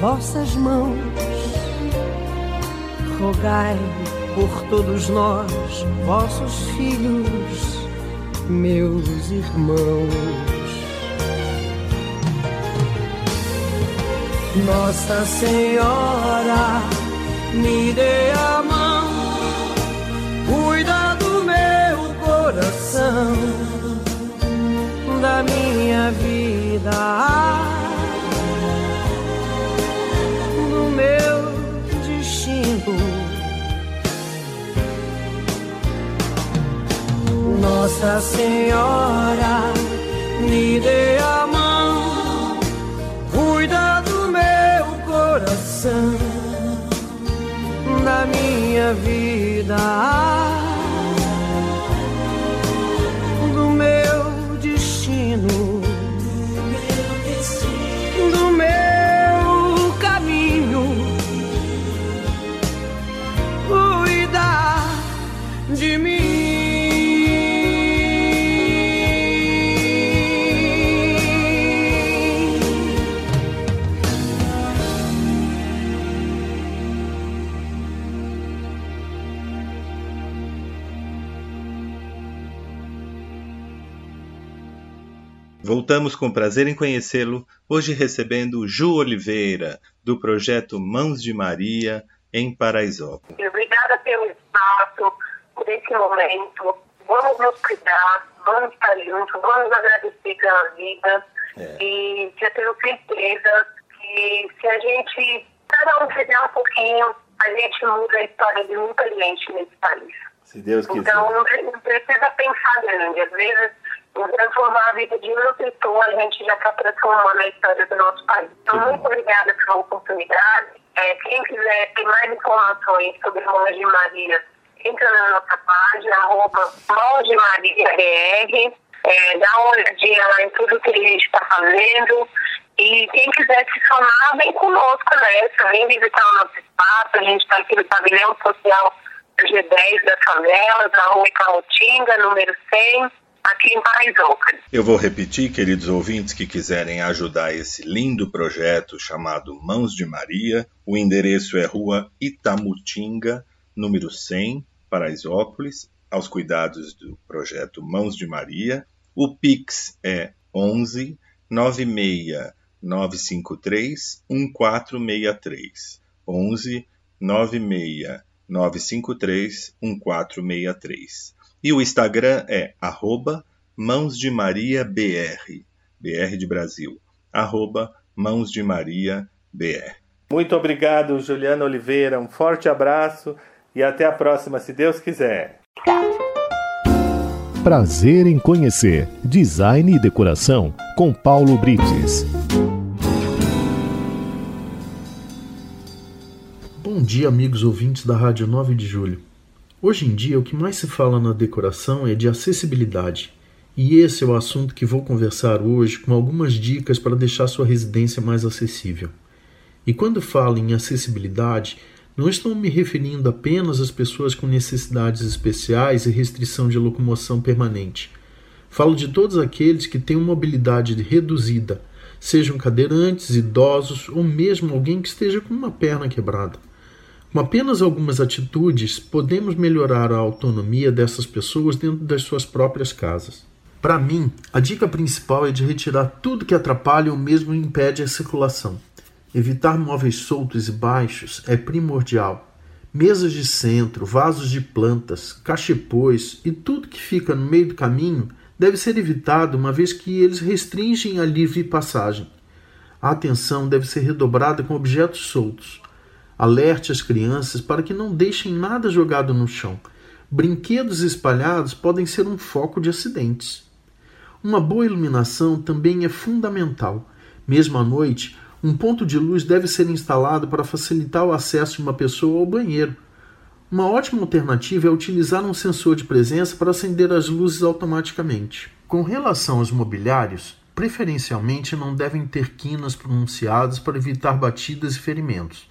vossas mãos, rogai por todos nós, vossos filhos, meus irmãos. Nossa Senhora, me dê a mão, cuida do meu coração, da minha vida Nossa Senhora, me dê a mão, cuida do meu coração, da minha vida, Voltamos com prazer em conhecê-lo, hoje recebendo Ju Oliveira, do projeto Mãos de Maria, em Paraisópolis. Obrigada pelo espaço, por esse momento. Vamos nos cuidar, vamos estar juntos, vamos agradecer pela vida. É. E eu tenho certeza que se a gente, cada um fizer um pouquinho, a gente muda a história de muita gente nesse país. Se Deus quiser. Então não, precisa pensar grande. Às vezes, transformar a vida de uma pessoa, a gente já está transformando a história do nosso país. Então, muito obrigada pela oportunidade. É, quem quiser ter mais informações sobre Mãos de Maria, entra na nossa página, arroba Mãos de Maria BR. É, dá uma olhadinha lá em tudo que a gente está fazendo. E quem quiser se somar, vem conosco nessa, vem visitar o nosso espaço. A gente está aqui no pavilhão social G10 das favelas, na rua Camutinga, número 100, aqui em Paraisópolis. Eu vou repetir, queridos ouvintes que quiserem ajudar esse lindo projeto chamado Mãos de Maria. O endereço é Rua Itamutinga, número 100, Paraisópolis, aos cuidados do projeto Mãos de Maria. O Pix é 11 96 953 1463. 11 96 953 1463. E o Instagram é arroba Mãos de Maria BR, BR de Brasil, arroba Mãos de Maria BR. Muito obrigado, Juliana Oliveira. Um forte abraço e até a próxima, se Deus quiser. Prazer em conhecer Design e Decoração com Paulo Brites. Bom dia, amigos ouvintes da Rádio 9 de Julho. Hoje em dia, o que mais se fala na decoração é de acessibilidade. E esse é o assunto que vou conversar hoje com algumas dicas para deixar sua residência mais acessível. E quando falo em acessibilidade, não estou me referindo apenas às pessoas com necessidades especiais e restrição de locomoção permanente. Falo de todos aqueles que têm uma mobilidade reduzida, sejam cadeirantes, idosos ou mesmo alguém que esteja com uma perna quebrada. Com apenas algumas atitudes, podemos melhorar a autonomia dessas pessoas dentro das suas próprias casas. Para mim, a dica principal é de retirar tudo que atrapalha ou mesmo impede a circulação. Evitar móveis soltos e baixos é primordial. Mesas de centro, vasos de plantas, cachepôs e tudo que fica no meio do caminho deve ser evitado uma vez que eles restringem a livre passagem. A atenção deve ser redobrada com objetos soltos. Alerte as crianças para que não deixem nada jogado no chão. Brinquedos espalhados podem ser um foco de acidentes. Uma boa iluminação também é fundamental. Mesmo à noite, um ponto de luz deve ser instalado para facilitar o acesso de uma pessoa ao banheiro. Uma ótima alternativa é utilizar um sensor de presença para acender as luzes automaticamente. Com relação aos mobiliários, preferencialmente não devem ter quinas pronunciadas para evitar batidas e ferimentos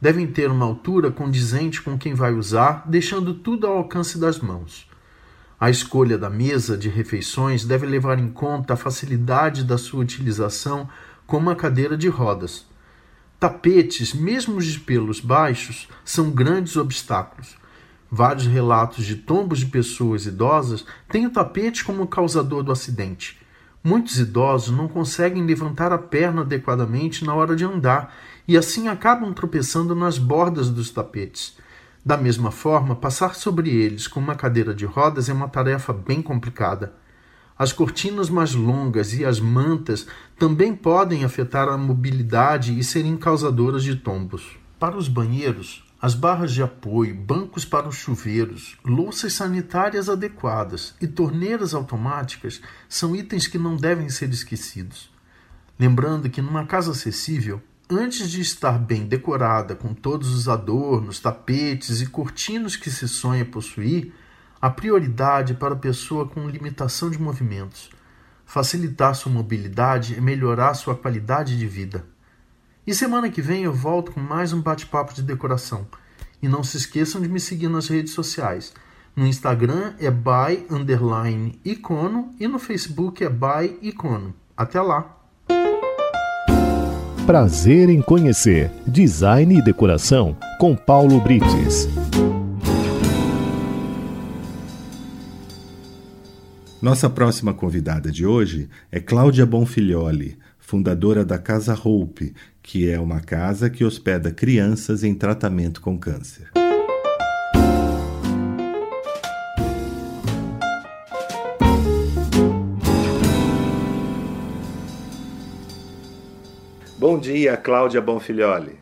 devem ter uma altura condizente com quem vai usar, deixando tudo ao alcance das mãos. A escolha da mesa de refeições deve levar em conta a facilidade da sua utilização como uma cadeira de rodas. Tapetes, mesmo de pelos baixos, são grandes obstáculos. Vários relatos de tombos de pessoas idosas têm o tapete como causador do acidente. Muitos idosos não conseguem levantar a perna adequadamente na hora de andar e assim acabam tropeçando nas bordas dos tapetes. Da mesma forma, passar sobre eles com uma cadeira de rodas é uma tarefa bem complicada. As cortinas mais longas e as mantas também podem afetar a mobilidade e serem causadoras de tombos. Para os banheiros, as barras de apoio, bancos para os chuveiros, louças sanitárias adequadas e torneiras automáticas são itens que não devem ser esquecidos. Lembrando que numa casa acessível, antes de estar bem decorada com todos os adornos, tapetes e cortinos que se sonha possuir, a prioridade é para a pessoa com limitação de movimentos. Facilitar sua mobilidade e melhorar sua qualidade de vida. E semana que vem eu volto com mais um bate-papo de decoração. E não se esqueçam de me seguir nas redes sociais. No Instagram é by underline icono e no Facebook é by icono. Até lá! Prazer em conhecer Design e Decoração com Paulo Brites. Nossa próxima convidada de hoje é Cláudia Bonfilioli, fundadora da Casa Hope, que é uma casa que hospeda crianças em tratamento com câncer. Bom dia, Cláudia Bonfilioli.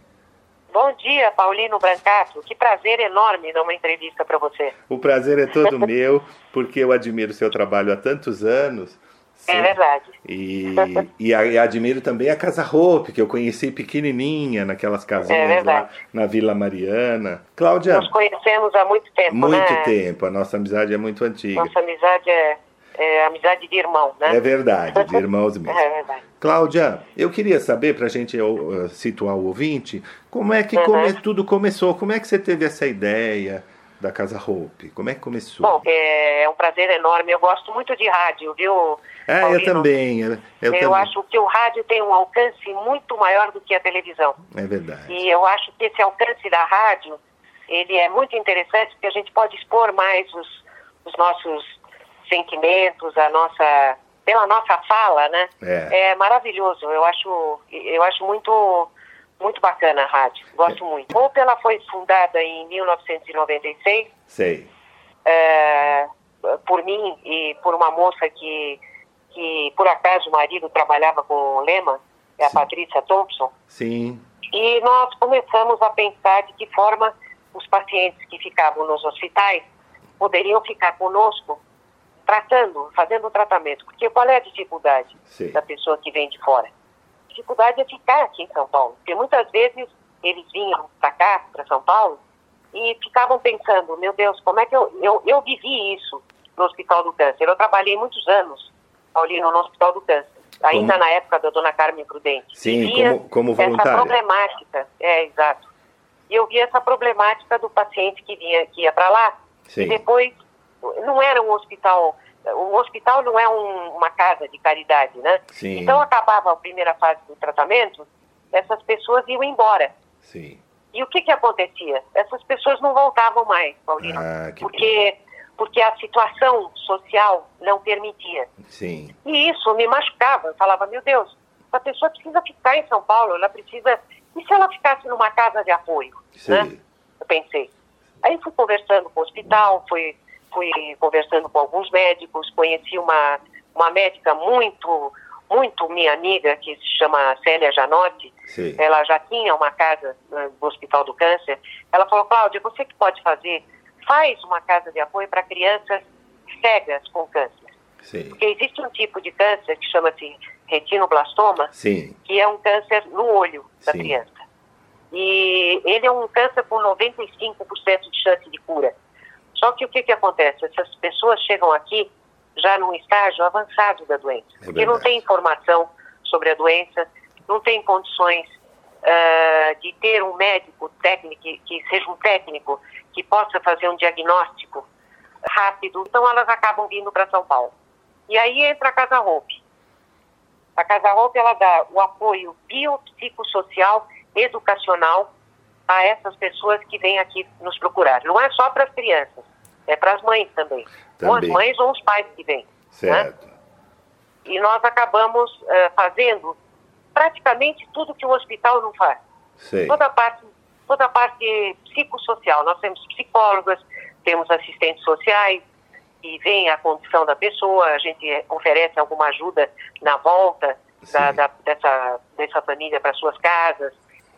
Bom dia, Paulino Brancato. Que prazer enorme dar uma entrevista para você. O prazer é todo meu, porque eu admiro seu trabalho há tantos anos. Sim. É verdade. E, e, e, admiro também a Casa Roupe, que eu conheci pequenininha naquelas casinhas é lá na Vila Mariana. Cláudia. Nos conhecemos há muito tempo, Muito né? tempo. A nossa amizade é muito antiga. Nossa amizade é, é amizade de irmão, né? É verdade, de irmãos mesmo. é verdade. Cláudia, eu queria saber, para a gente uh, situar o ouvinte, como é que uhum. come, tudo começou? Como é que você teve essa ideia? da Casa Hope? Como é que começou? Bom, é, é um prazer enorme. Eu gosto muito de rádio, viu? É, eu também. Eu, eu, eu também. acho que o rádio tem um alcance muito maior do que a televisão. É verdade. E eu acho que esse alcance da rádio, ele é muito interessante porque a gente pode expor mais os, os nossos sentimentos, a nossa pela nossa fala, né? É. é maravilhoso. Eu acho eu acho muito muito bacana a rádio, gosto é. muito. Ou ela foi fundada em 1996. Sei. É, por mim e por uma moça que, que por acaso o marido trabalhava com o Lema, é a Patrícia Thompson. Sim. E nós começamos a pensar de que forma os pacientes que ficavam nos hospitais poderiam ficar conosco tratando, fazendo o tratamento. Porque qual é a dificuldade Sim. da pessoa que vem de fora? dificuldade é ficar aqui em São Paulo, porque muitas vezes eles vinham para cá, para São Paulo, e ficavam pensando, meu Deus, como é que eu, eu, eu vivi isso no Hospital do Câncer? Eu trabalhei muitos anos, Paulino, no Hospital do Câncer, ainda como? na época da dona Carmen Prudente. Sim, como, como voluntária. Essa problemática, é, exato. E eu vi essa problemática do paciente que vinha, que ia para lá, Sim. e depois não era um hospital o hospital não é um, uma casa de caridade, né? Sim. Então acabava a primeira fase do tratamento, essas pessoas iam embora. Sim. E o que que acontecia? Essas pessoas não voltavam mais, Paulino, ah, porque porque a situação social não permitia. Sim. E isso me machucava. Eu falava, meu Deus, essa pessoa precisa ficar em São Paulo, ela precisa. E se ela ficasse numa casa de apoio? Sim. Né? Eu pensei. Aí fui conversando com o hospital, fui fui conversando com alguns médicos, conheci uma, uma médica muito, muito minha amiga, que se chama Célia Janotti. Sim. Ela já tinha uma casa né, no Hospital do Câncer. Ela falou, Cláudia, você que pode fazer, faz uma casa de apoio para crianças cegas com câncer. Sim. Porque existe um tipo de câncer que chama-se retinoblastoma, Sim. que é um câncer no olho da criança. E ele é um câncer com 95% de chance de cura. Só que o que, que acontece? Essas pessoas chegam aqui já num estágio avançado da doença, é porque não tem informação sobre a doença, não tem condições uh, de ter um médico técnico, que seja um técnico, que possa fazer um diagnóstico rápido. Então elas acabam vindo para São Paulo. E aí entra a Casa Hope. A Casa Hope ela dá o apoio biopsicossocial, educacional a essas pessoas que vêm aqui nos procurar. Não é só para as crianças, é para as mães também. também. Ou as mães ou os pais que vêm. Certo. Né? E nós acabamos uh, fazendo praticamente tudo que o hospital não faz. Sei. Toda a parte, toda a parte psicossocial. Nós temos psicólogas, temos assistentes sociais, que veem a condição da pessoa, a gente oferece alguma ajuda na volta da, da, dessa, dessa família para suas casas.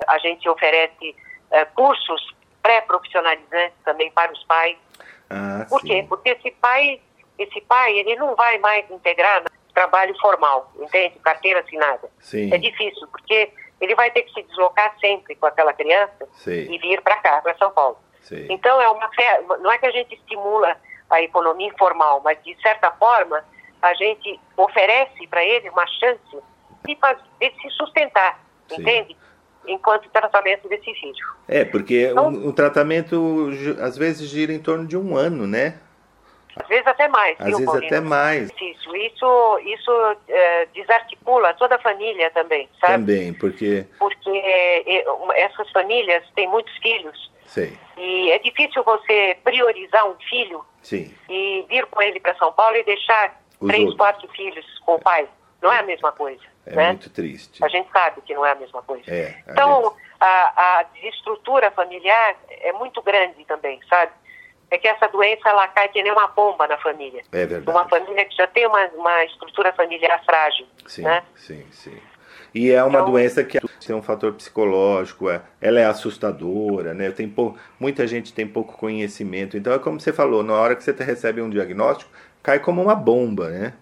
A gente oferece uh, cursos pré-profissionalizantes também para os pais. Ah, Por sim. quê? Porque esse pai, esse pai, ele não vai mais integrar trabalho formal, entende? Carteira assinada. Sim. É difícil, porque ele vai ter que se deslocar sempre com aquela criança Sim. e vir para cá, para São Paulo. Sim. Então é uma fé, não é que a gente estimula a economia informal, mas de certa forma a gente oferece para ele uma chance de, fazer, de se sustentar, entende? Enquanto tratamento desse filho. É, porque Então- o, o tratamento às vezes gira em torno de um ano, né? Às vezes até mais. Às viu, vezes Paulino? até mais Isso, isso, isso eh, desarticula toda a família também, sabe? também, porque Porque uma- essas famílias têm muitos filhos sei, e é difícil você priorizar um filho sim, e vir com ele para São Paulo e deixar Os três, outros. quatro filhos com o pai. Não é a mesma coisa. É né? muito triste. A gente sabe que não é a mesma coisa. É, a então, gente... a, a desestrutura familiar é muito grande também, sabe? É que essa doença ela cai que nem uma bomba na família. É verdade. Uma família que já tem uma, uma estrutura familiar frágil. Sim, né? sim, sim. E é uma então, doença que tem um fator psicológico, é, ela é assustadora, né? Tem pou, muita gente tem pouco conhecimento. Então é como você falou, na hora que você recebe um diagnóstico, cai como uma bomba, né?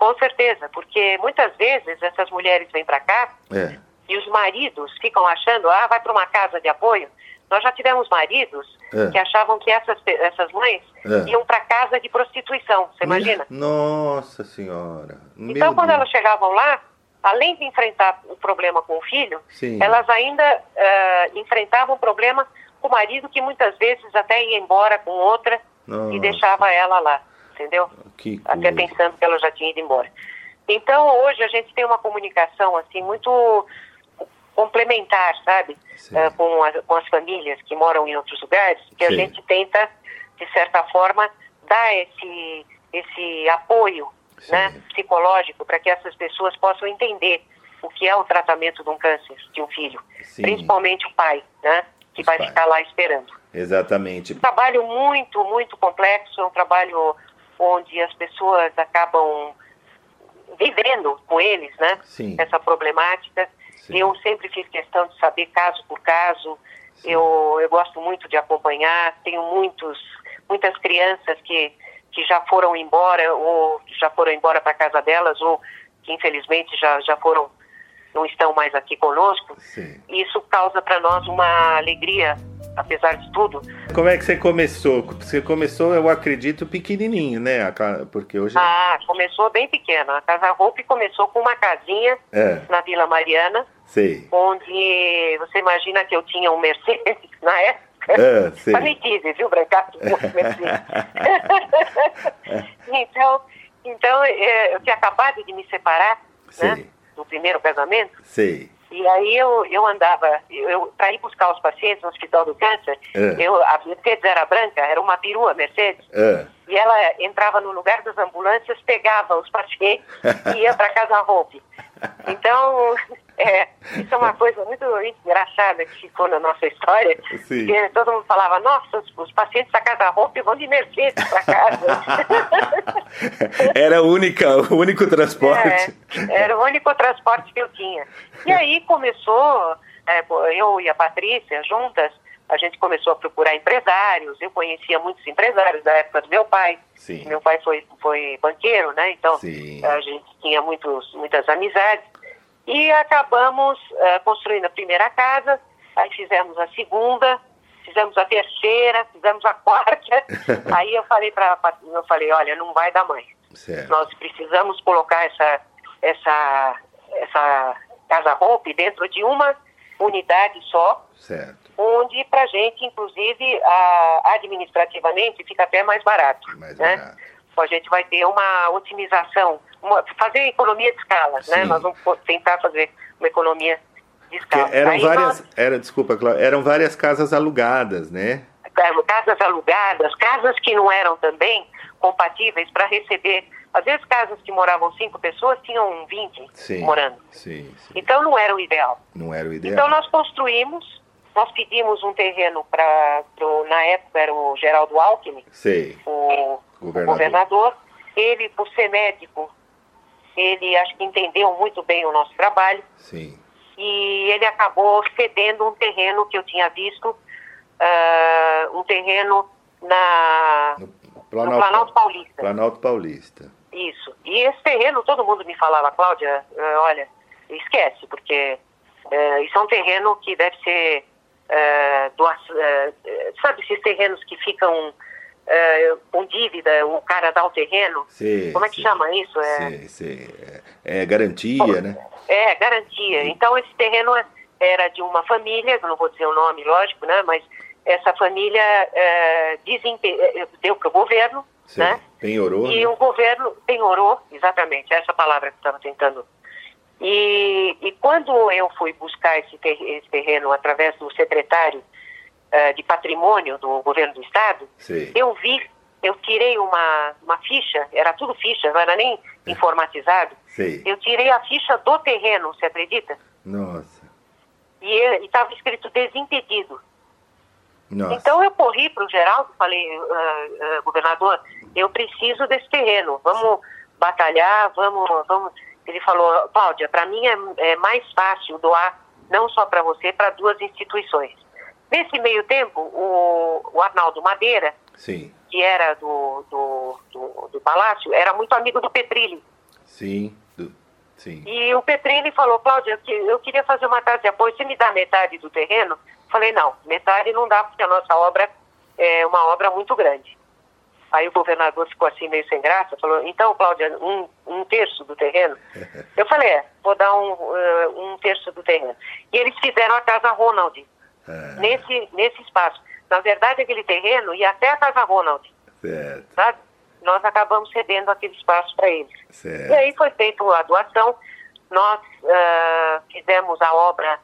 Com certeza, porque muitas vezes essas mulheres vêm para cá é. e os maridos ficam achando, ah, vai para uma casa de apoio. Nós já tivemos maridos é. que achavam que essas, essas mães é. iam para casa de prostituição, você imagina? Nossa Senhora! Meu então, quando Deus. elas chegavam lá, além de enfrentar o problema com o filho, Sim. elas ainda uh, enfrentavam o problema com o marido, que muitas vezes até ia embora com outra Nossa. e deixava ela lá entendeu? Que Até pensando que ela já tinha ido embora. Então, hoje a gente tem uma comunicação, assim, muito complementar, sabe? Uh, com, a, com as famílias que moram em outros lugares, que Sim. a gente tenta, de certa forma, dar esse, esse apoio né, psicológico para que essas pessoas possam entender o que é o tratamento de um câncer de um filho. Sim. Principalmente o pai, né? Que Os vai pai. ficar lá esperando. Exatamente. Um trabalho muito, muito complexo, é um trabalho onde as pessoas acabam vivendo com eles, né? Sim. Essa problemática. Sim. Eu sempre fiz questão de saber caso por caso. Eu, eu gosto muito de acompanhar. Tenho muitos, muitas crianças que, que já foram embora ou já foram embora para casa delas ou que infelizmente já, já foram não estão mais aqui conosco. Sim. Isso causa para nós uma alegria apesar de tudo. Como é que você começou? Você começou, eu acredito, pequenininho, né? Porque hoje. Ah, começou bem pequena. A Casa Roupe começou com uma casinha é. na Vila Mariana. Sei. Onde você imagina que eu tinha um Mercedes na época. É, sei. Falei tive, viu, Brancato? então, então, é, eu tinha acabado de me separar, né? Do primeiro casamento. Sei. E aí eu, eu andava, eu, para ir buscar os pacientes no Hospital do Câncer, é. eu, a Mercedes era branca, era uma perua Mercedes, é. e ela entrava no lugar das ambulâncias, pegava os pacientes e ia para casa Hope. Então, é, isso é uma coisa muito, engraçada que ficou na nossa história. Sim. Que todo mundo falava, nossa, os, os pacientes da Casa Roupa vão de Mercedes para casa. era única, o único transporte. É, era o único transporte que eu tinha. E aí começou, é, eu e a Patrícia juntas, a gente começou a procurar empresários. Eu conhecia muitos empresários da época do meu pai. Sim. Meu pai foi, foi banqueiro, né? Então Sim. a gente tinha muitos, muitas amizades. E acabamos uh, construindo a primeira casa, aí fizemos a segunda, fizemos a terceira, fizemos a quarta. aí eu falei para eu falei, olha, não vai dar mais. Certo. Nós precisamos colocar essa essa essa casa roupa dentro de uma unidade só. Certo. Onde para gente, inclusive, a, administrativamente fica até mais barato. Mais né? barato. Então, a gente vai ter uma otimização, uma, fazer economia de escala, né? Sim. né? Nós vamos tentar fazer uma economia de escala. Que eram Aí várias, nós... era, desculpa, eram várias casas alugadas, né? Casas alugadas, casas que não eram também compatíveis para receber. Às vezes casas que moravam cinco pessoas tinham 20 sim, morando. Sim, sim. Então não era o ideal. Não era o ideal. Então nós construímos, nós pedimos um terreno para, na época era o Geraldo Alckmin, Sei. o governador. governador. Ele, por ser médico, ele acho que entendeu muito bem o nosso trabalho. Sim. E ele acabou cedendo um terreno que eu tinha visto, uh, um terreno na, no Planalto, no Planalto Paulista. Planalto Paulista. Isso. E esse terreno, todo mundo me falava, Cláudia, uh, olha, esquece, porque uh, isso é um terreno que deve ser uh, doação, sabe esses terrenos que ficam com dívida, o cara dá o terreno? Sim, Como é que sim. chama isso? É, sim. É, é garantia, né? É, garantia. Então esse terreno era de uma família, não vou dizer o nome, lógico, né? Mas essa família é, deu para o governo, Sim, né? Penhorou. E né? o governo penhorou, exatamente, essa palavra que eu estava tentando. E, e quando eu fui buscar esse terreno através do secretário uh, de patrimônio do governo do estado, Sim. eu vi eu tirei uma, uma ficha, era tudo ficha, não era nem é. informatizado. Sei. Eu tirei a ficha do terreno, você acredita? Nossa. E estava escrito desimpedido. Nossa. Então eu corri para o Geraldo, falei, uh, uh, governador, eu preciso desse terreno, vamos batalhar, vamos, vamos. Ele falou, Cláudia, para mim é, é, mais fácil doar não só para você, para duas instituições. Nesse meio tempo, o, o Arnaldo Madeira, Sim. que era do, do, do, do, Palácio, era muito amigo do Petrilli. Sim, sim. E o Petrilli falou, Cláudia, eu, eu queria fazer uma casa de apoio, você me dá metade do terreno? Falei, não, metade não dá, porque a nossa obra é uma obra muito grande. Aí o governador ficou assim meio sem graça, falou, então, Cláudia, um, um terço do terreno? Eu falei, é, vou dar um, uh, um terço do terreno. E eles fizeram a Casa Ronald, é. nesse, nesse espaço. Na verdade, aquele terreno ia até a Casa Ronald. Certo. Sabe? Nós acabamos cedendo aquele espaço para eles. Certo. E aí foi feita a doação, nós uh, fizemos a obra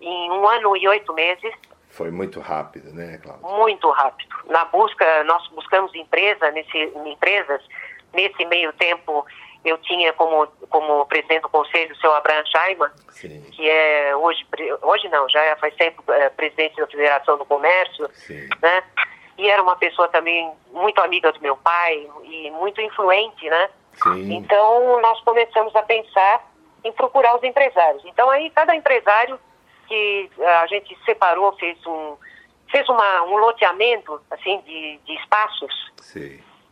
em um ano e oito meses. Foi muito rápido, né, Cláudia? Muito rápido. Na busca, nós buscamos empresa nesse, empresas. Nesse meio tempo, eu tinha como, como presidente do conselho o seu Abraham Schaiman, Sim. que é hoje, hoje não, já faz tempo é, presidente da Federação do Comércio, Sim. né? E era uma pessoa também muito amiga do meu pai e muito influente, né? Sim. Então, nós começamos a pensar em procurar os empresários. Então, aí, cada empresário que a gente separou, fez um, fez uma, um loteamento assim, de, de espaços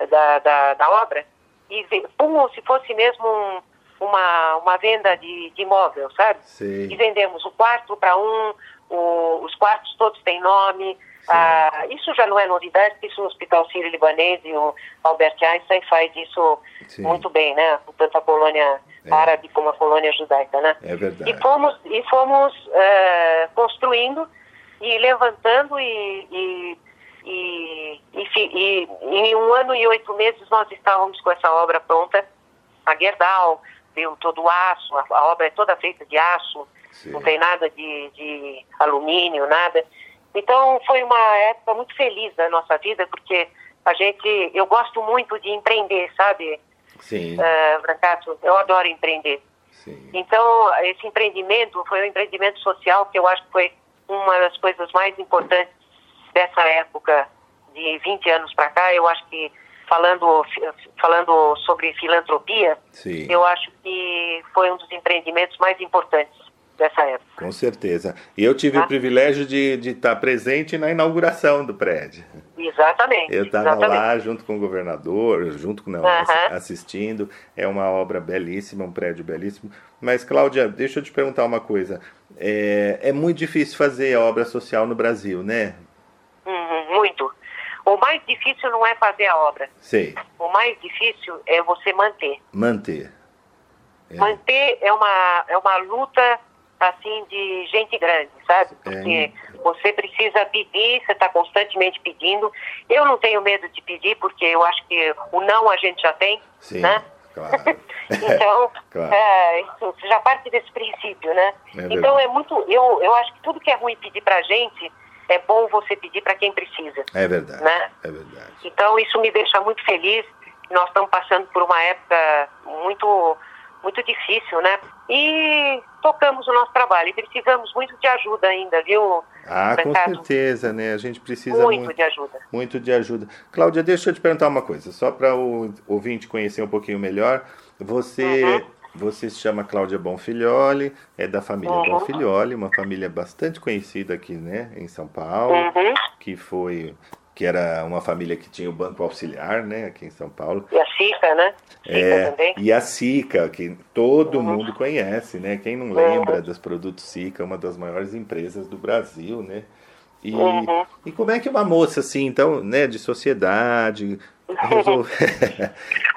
da, da, da, obra e como se fosse mesmo um, uma, uma venda de, de imóvel, sabe? Sim. E vendemos o quarto para um, o, os quartos todos têm nome. Ah, isso já não é novidade, porque isso no Hospital Sírio-Libanês e o Albert Einstein faz isso Sim. muito bem, né? Tanto a colônia é. árabe como a colônia judaica, né? É verdade. E fomos, e fomos uh, construindo e levantando e, e, e, e, em um ano e oito meses nós estávamos com essa obra pronta. A Gerdau deu todo o aço, a, a obra é toda feita de aço, Sim. não tem nada de, de alumínio, nada. Então foi uma época muito feliz da nossa vida, porque a gente, eu gosto muito de empreender, sabe? Sim. Uh, Brancato, eu adoro empreender. Sim. Então, esse empreendimento foi um empreendimento social que eu acho que foi uma das coisas mais importantes dessa época de 20 anos para cá. Eu acho que, falando, falando sobre filantropia, Sim. eu acho que foi um dos empreendimentos mais importantes dessa época. Com certeza. E eu tive ah. o privilégio de, de estar presente na inauguração do prédio. Exatamente. Eu estava lá junto com o governador, junto com não, assistindo. É uma obra belíssima, um prédio belíssimo. Mas, Cláudia, deixa eu te perguntar uma coisa. É, é muito difícil fazer obra social no Brasil, né? O mais difícil não é fazer a obra. Sei. O mais difícil é você manter. Manter. É. Manter é uma, é uma luta assim de gente grande, sabe? É. Porque é. você precisa pedir, você está constantemente pedindo. Eu não tenho medo de pedir, porque eu acho que o não a gente já tem, Sim, né? Claro. então, claro. É, isso já parte desse princípio, né? É então é muito, eu, eu acho que tudo que é ruim pedir pra gente, é bom você pedir para quem precisa. É verdade. Né? É verdade. Então isso me deixa muito feliz. Nós estamos passando por uma época muito muito difícil, né? E tocamos o nosso trabalho e precisamos muito de ajuda ainda, viu? Ah, com certeza, né? A gente precisa muito, muito, de ajuda. Muito de ajuda. Cláudia, deixa eu te perguntar uma coisa, só para o ouvinte conhecer um pouquinho melhor. Você, uhum. Você se chama Cláudia Bonfilholi, é da família uhum. Bonfilholi, uma família bastante conhecida aqui, né, em São Paulo, uhum. que foi que era uma família que tinha o Banco Auxiliar, né, aqui em São Paulo. E a SICA, né? É, também. E a SICA, que todo uhum. mundo conhece, né? Quem não lembra uhum. dos produtos SICA, uma das maiores empresas do Brasil, né? E, uhum. e como é que uma moça assim, então, né, de sociedade, resolve...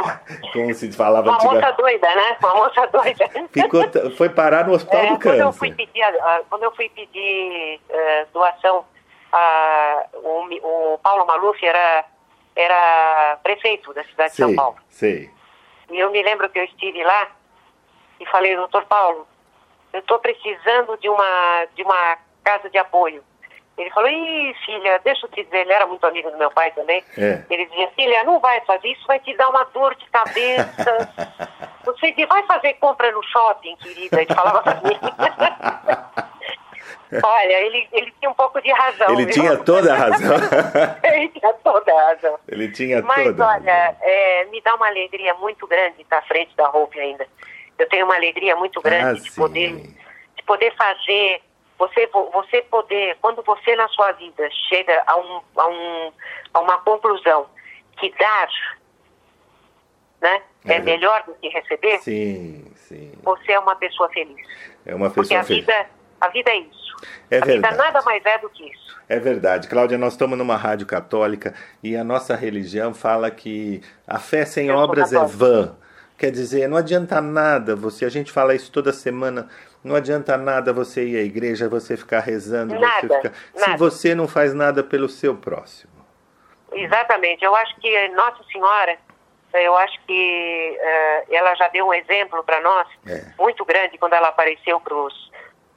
como se falava Uma moça doida, né? Uma moça doida. Ficou, foi parar no hospital é, do câncer. Quando eu fui pedir, quando eu fui pedir uh, doação a, o, o, Paulo Maluf era, era prefeito da cidade sei, de São Paulo. Sei. E eu me lembro que eu estive lá e falei, doutor Paulo, eu estou precisando de uma, de uma casa de apoio. Ele falou, ih, filha, deixa eu te dizer, ele era muito amigo do meu pai também. É. Ele dizia, filha, não vai fazer isso, vai te dar uma dor de cabeça. Você vai fazer compra no shopping, querida. Ele falava pra mim. Olha, ele, ele tinha um pouco de razão. Ele viu? tinha toda a razão. ele tinha toda a razão. Ele tinha Mas, toda olha, é, me dá uma alegria muito grande estar à frente da Hope ainda. Eu tenho uma alegria muito grande ah, de, poder, de poder fazer, você, você poder, quando você na sua vida chega a, um, a, um, a uma conclusão que dar né, é, é melhor do que receber, sim, sim. você é uma pessoa feliz. É uma pessoa Porque a feliz. Vida, a vida é isso. É a verdade. vida nada mais é do que isso. É verdade. Cláudia, nós estamos numa rádio católica e a nossa religião fala que a fé sem Eu obras é vã. Quer dizer, não adianta nada você, a gente fala isso toda semana, não adianta nada você ir à igreja, você ficar rezando, nada, você ficar, nada. se você não faz nada pelo seu próximo. Exatamente. Eu acho que Nossa Senhora, eu acho que uh, ela já deu um exemplo para nós é. muito grande quando ela apareceu para os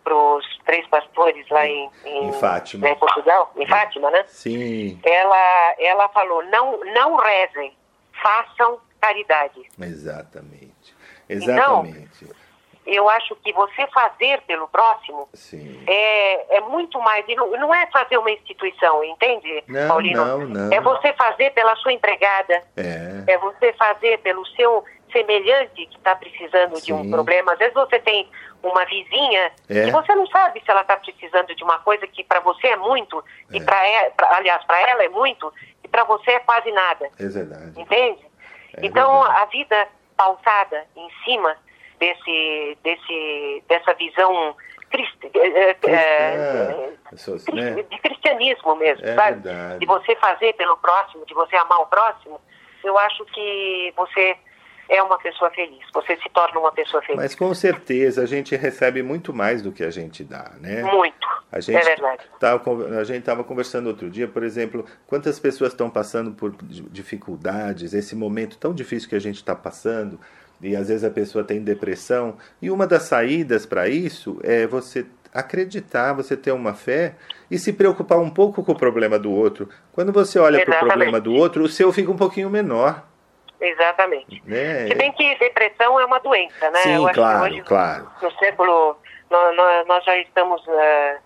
para os três pastores lá em, em, em Fátima, em Portugal, em Fátima, né? Sim. Ela, ela falou: não, não rezem, façam caridade. Exatamente. Exatamente. Então, eu acho que você fazer pelo próximo Sim. É, é muito mais. Não, não é fazer uma instituição, entende, não, Paulino? Não, não. É você fazer pela sua empregada. É. É você fazer pelo seu semelhante que está precisando Sim. de um problema. Às vezes você tem uma vizinha É. e você não sabe se ela está precisando de uma coisa que para você é muito e É. para ela, aliás, para ela é muito e para você é quase nada. É verdade. Entende? É então verdade. a vida pautada em cima desse, desse, dessa visão crist- né? de cristianismo mesmo, É sabe? verdade. De você fazer pelo próximo, de você amar o próximo, eu acho que você é uma pessoa feliz. Você se torna uma pessoa feliz. Mas com certeza a gente recebe muito mais do que a gente dá, né? Muito. A gente é verdade. Tava, a gente estava conversando outro dia, por exemplo, quantas pessoas estão passando por di- dificuldades, esse momento tão difícil que a gente está passando, e às vezes a pessoa tem depressão, e uma das saídas para isso é você acreditar, você ter uma fé e se preocupar um pouco com o problema do outro. Quando você olha para o problema do outro, o seu fica um pouquinho menor. Exatamente. Né? Se bem que depressão é uma doença, né? Sim, claro, hoje, claro. no século, nós, nós- já estamos eh,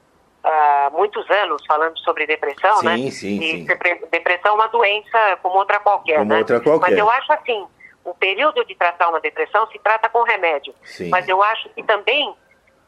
há muitos anos falando sobre depressão, Sim, né? sim, e sim. depre- depressão é uma doença como outra qualquer, Como né? outra qualquer. Mas eu acho assim, o período de tratar uma depressão se trata com remédio. Sim. Mas eu acho que também,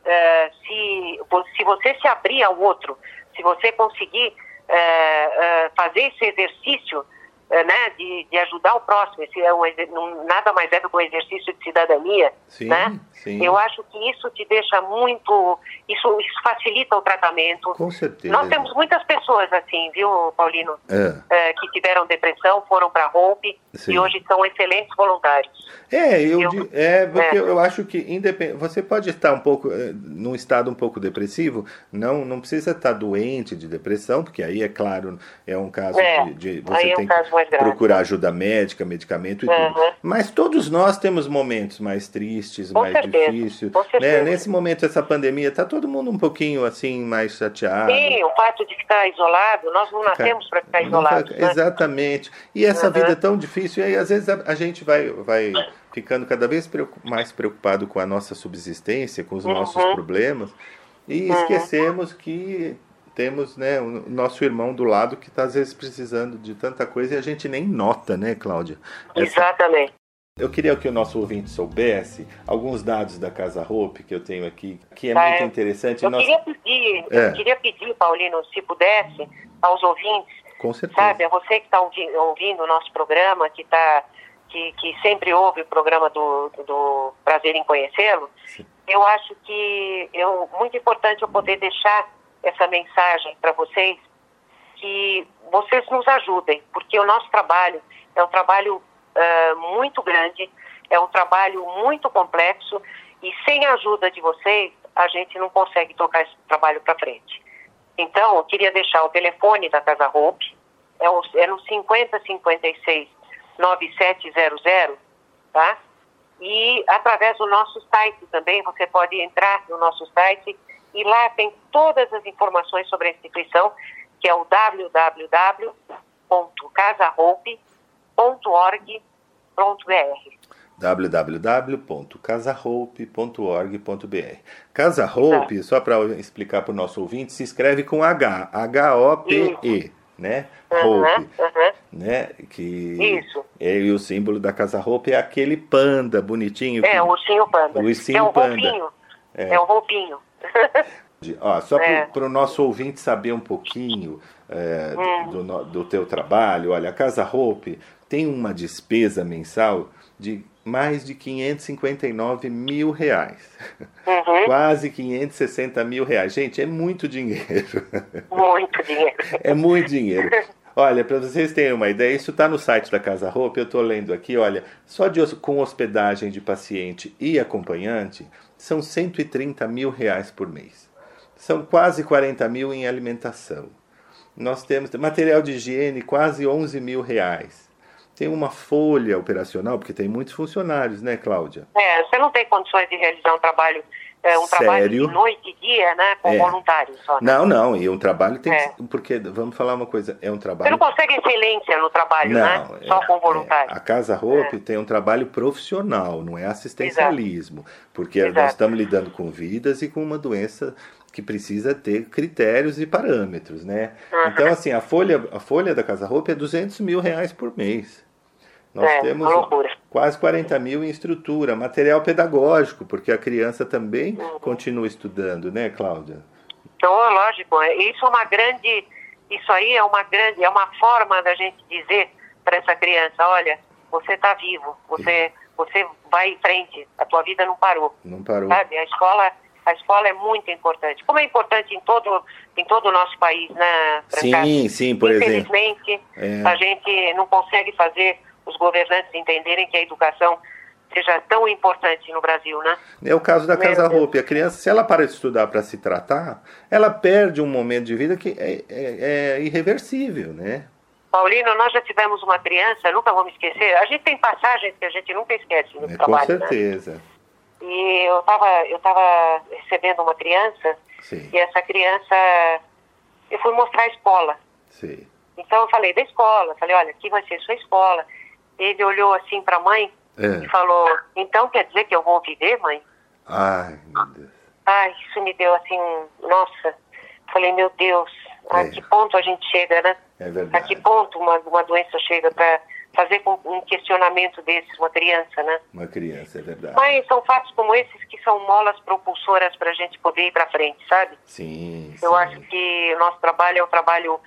eh, se, se você se abrir ao outro, se você conseguir eh, eh, fazer esse exercício né, de, de ajudar o próximo, esse é um, não- nada mais é do que um exercício de cidadania, Sim, né? sim. Eu acho que isso te deixa muito, isso, isso facilita o tratamento. Com certeza. Nós temos muitas pessoas assim, viu, Paulino, É. eh, que tiveram depressão, foram para a Hope Sim. e hoje são excelentes voluntários. É, eu, é porque é. eu acho que independ... você pode estar um pouco eh, num estado um pouco depressivo, não não precisa estar doente de depressão, porque aí é claro é um caso É, de, de- você é um tem caso mais grave. procurar ajuda médica, medicamento e Uhum. tudo. Mas todos nós temos momentos mais tristes, Com mais certeza, difíceis. Né? Nesse momento essa pandemia tá todo mundo um pouquinho assim mais chateado. Sim, o fato de ficar isolado, nós não nascemos para ficar isolados. né? Exatamente. E essa Uhum. vida é tão difícil, e aí às vezes a, a gente vai, vai ficando cada vez mais preocupado com a nossa subsistência, com os nossos Uhum. problemas, e esquecemos que temos né, o nosso irmão do lado que está às vezes precisando de tanta coisa e a gente nem nota, né, Cláudia? Essa- Exatamente. eu queria que o nosso ouvinte soubesse alguns dados da Casa Hope que eu tenho aqui, que é Tá, muito é. interessante. Eu Nós- queria pedir, É. eu queria pedir, Paulino, se pudesse, aos ouvintes, Com certeza. sabe, a você que está ouvindo o nosso programa, que tá, que, que sempre ouve o programa do, do Prazer em Conhecê-lo, eu acho que eu, muito importante eu poder deixar essa mensagem para vocês, que vocês nos ajudem, porque o nosso trabalho é um trabalho ah, muito grande, é um trabalho muito complexo e sem a ajuda de vocês a gente não consegue tocar esse trabalho para frente. Então, eu queria deixar o telefone da Casa Hope, é, o, é no 5056 9700, tá? E através do nosso site também, você pode entrar no nosso site e lá tem todas as informações sobre a instituição, que é o www.casahope.org.br www.casahope.org.br. Casa Hope, só para explicar para o nosso ouvinte, se escreve com H, H-O-P-E, né? Uhum, Hope, uhum. né? Que Isso. É, e o símbolo da Casa Hope é aquele panda bonitinho. É, o ursinho panda. O ursinho é um panda. roupinho. É, é um roupinho. Ó, só é. para o nosso ouvinte saber um pouquinho é, hum. do, do teu trabalho, olha, a Casa Hope tem uma despesa mensal de mais de 559 mil reais. Uhum. Quase 560 mil reais. Gente, é muito dinheiro. Muito dinheiro. é muito dinheiro. Olha, para vocês terem uma ideia, isso está no site da Casa Roupa, eu estou lendo aqui, olha, só de, com hospedagem de paciente e acompanhante, são 130 mil reais por mês. São quase 40 mil em alimentação. Nós temos material de higiene, quase 11 mil reais tem uma folha operacional, porque tem muitos funcionários, né, Cláudia? É, você não tem condições de realizar um trabalho, é, um Sério? trabalho de noite e dia, né, com É. voluntários só. né? Não, não, e um trabalho tem É. que, porque vamos falar uma coisa, é um Você trabalho não consegue excelência no trabalho, né? é- Só com é, voluntários. a Casa Roupe tem um trabalho profissional, não é assistencialismo, porque Exato. nós estamos lidando com vidas e com uma doença que precisa ter critérios e parâmetros, né? Uhum. Então, assim, a folha, a folha da Casa Roupe é 200 mil reais por mês. Nós É, temos quase 40 mil em estrutura, material pedagógico, porque a criança também Uhum. continua estudando, né, Cláudia? Então, lógico, é- isso é uma grande, isso aí é uma grande, é uma forma da gente dizer para essa criança, olha, você está vivo, você, você vai em frente, a tua vida não parou, Não parou. sabe? A escola, a escola é muito importante, como é importante em todo, em todo o nosso país, né? Sim, sim, por exemplo. Infelizmente, É. a gente não consegue fazer os governantes entenderem que a educação seja tão importante no Brasil, né? É o caso da Meu Casa. Roupa. A criança, se ela para de estudar para se tratar, ela perde um momento de vida que é, é- é irreversível, né? Paulino, nós já tivemos uma criança, nunca me esquecer. A gente tem passagens que a gente nunca esquece no É, com trabalho. né? certeza. E eu estava eu tava recebendo uma criança, Sim, e essa criança, eu fui mostrar a escola. sim. Então eu falei da escola, falei, olha, aqui vai ser sua escola. Ele olhou assim para a mãe e É. falou, então quer dizer que eu vou viver, mãe? Ai, meu Deus. Ai, isso me deu assim, nossa. Falei, meu Deus, a É. que ponto a gente chega, né? É A que verdade. ponto uma, uma doença chega para fazer com um questionamento desses, uma criança, né? Uma criança, é verdade. Mas são fatos como esses que são molas propulsoras para a gente poder ir para frente, sabe? Sim, Eu sim. acho que o nosso trabalho é um trabalho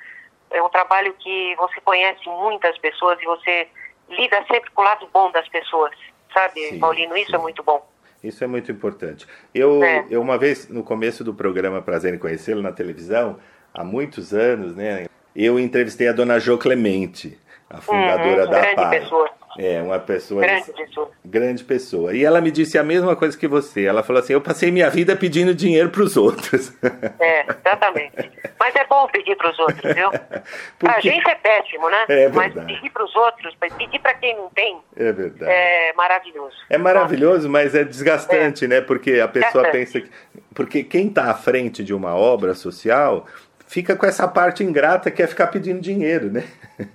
é um trabalho que você conhece muitas pessoas e você lida sempre com o lado bom das pessoas, sabe, Sim, Paulino? Isso sim. é muito bom. Isso é muito importante. Eu, É. eu uma vez, no começo do programa Prazer em Conhecê-lo, na televisão, há muitos anos, né? Eu entrevistei a dona Jo Clemente, a fundadora Uhum, da grande pessoa. É, uma pessoa... Grande pessoa. grande pessoa. E ela me disse a mesma coisa que você. Ela falou assim: Eu passei minha vida pedindo dinheiro para os outros. É, exatamente. Mas é bom pedir para os outros, viu? Pra Porque- gente é péssimo, né? É Mas verdade. pedir para os outros, pedir para quem não tem, É verdade. é maravilhoso. É maravilhoso, mas é desgastante, né? Porque a pessoa pensa que. Porque quem está à frente de uma obra social fica com essa parte ingrata que é ficar pedindo dinheiro, né?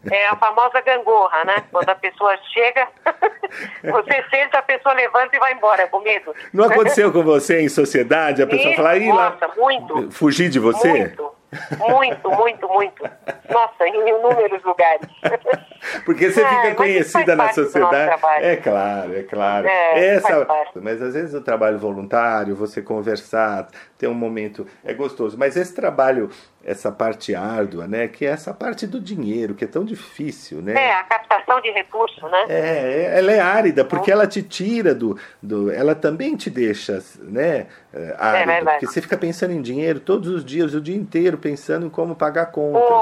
É a famosa gangorra, né? Quando a pessoa chega, você senta, a pessoa levanta e vai embora com medo. Não aconteceu com você em sociedade? A pessoa Isso, fala, Ih, lá, nossa, muito. fugir de você? Muito, muito, muito, muito. Nossa, em inúmeros lugares. Porque você É, fica conhecida na sociedade. É claro, é claro. É, Essa, faz parte. mas às vezes o trabalho voluntário, você conversar, ter um momento é gostoso. Mas esse trabalho, essa parte árdua, né, que é essa parte do dinheiro, que é tão difícil, né? É, a captação de recursos, né? É, ela é árida, porque ela te tira do, do. Ela também te deixa, né? é, Árida, verdade. porque você fica pensando em dinheiro todos os dias, o dia inteiro, pensando em como pagar contas, né?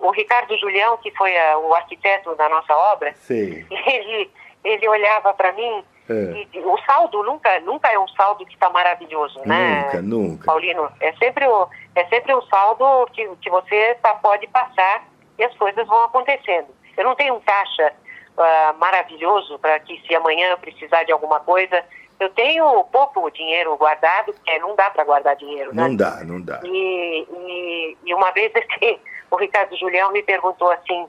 O, o Ricardo Julião, que foi a- o arquiteto da nossa obra, Sei. ele, ele olhava para mim É. e o saldo nunca, nunca é um saldo que está maravilhoso, né? Nunca, nunca. Paulino, é sempre, o, é sempre um saldo que, que você tá, pode passar e as coisas vão acontecendo. Eu não tenho um caixa ah, maravilhoso para que se amanhã eu precisar de alguma coisa, eu tenho pouco dinheiro guardado, porque não dá para guardar dinheiro, né? Não dá, não dá. E, e, e uma vez assim, o Ricardo Julião me perguntou assim,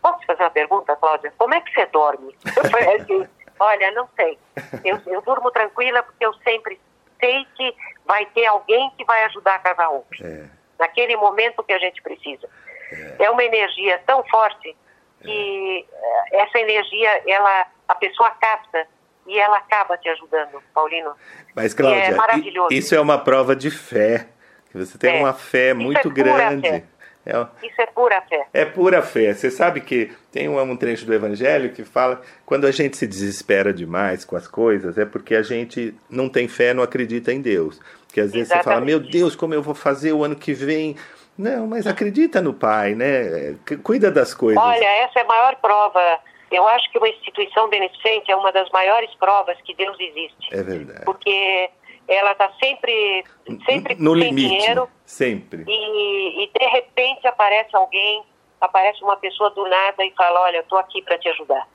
posso fazer uma pergunta, Cláudia? Como é que você dorme? Eu falei assim, olha, não sei. Eu, eu durmo tranquila porque eu sempre sei que vai ter alguém que vai ajudar a Casa Hope. É. Naquele momento que a gente precisa. É, é uma energia tão forte que é. essa energia, ela, a pessoa capta e ela acaba te ajudando, Paulino. Mas, Cláudia, é maravilhoso. isso é uma prova de fé. Você tem é. uma fé muito é grande. Fé. É, Isso é pura fé. É pura fé. Você sabe que tem um, um trecho do Evangelho que fala quando a gente se desespera demais com as coisas é porque a gente não tem fé, não acredita em Deus. Porque às vezes Exatamente. você fala, meu Deus, como eu vou fazer o ano que vem? Não, mas acredita no Pai, né? Cuida das coisas. Olha, essa é a maior prova. Eu acho que uma instituição beneficente é uma das maiores provas que Deus existe. É verdade. Porque ela está sempre, sempre no sem limite, dinheiro. Sempre. E, e, de repente aparece alguém, aparece uma pessoa do nada e fala, olha, estou aqui para te ajudar.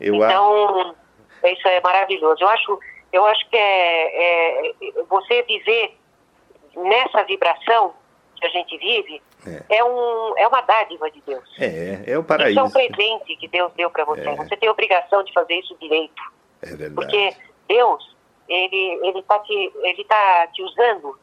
Eu então, acho... isso é maravilhoso. Eu acho, eu acho que é, é, você viver nessa vibração que a gente vive é. é. um, é uma dádiva de Deus. É, é o paraíso. Isso é um presente que Deus deu para você. É. Você tem a obrigação de fazer isso direito. É verdade. Porque Deus ele ele está te ele tá te usando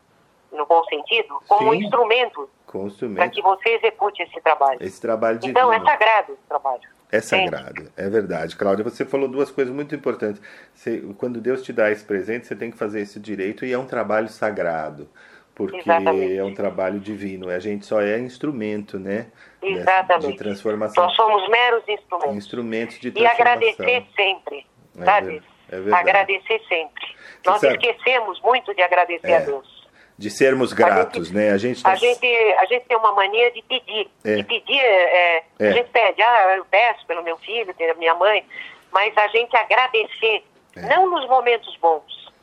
no bom sentido como Sim, instrumento, instrumento. para que você execute esse trabalho. Esse trabalho de então é sagrado esse trabalho. É sagrado, é verdade. Cláudia, você falou duas coisas muito importantes. Você, quando Deus te dá esse presente, você tem que fazer isso direito e é um trabalho sagrado, porque Exatamente. é um trabalho divino. A gente só é instrumento, né? Exatamente. De transformação. Nós somos meros instrumentos. Instrumentos de transformação. E agradecer sempre, é sabe? É agradecer sempre. Você Nós sabe? esquecemos muito de agradecer é. a Deus. De sermos gratos, a gente, né? A gente, tá... a, gente, a gente tem uma mania de pedir. É. De pedir, é, é, a gente pede, ah, eu peço pelo meu filho, pela minha mãe, mas a gente agradecer, é. não nos momentos bons,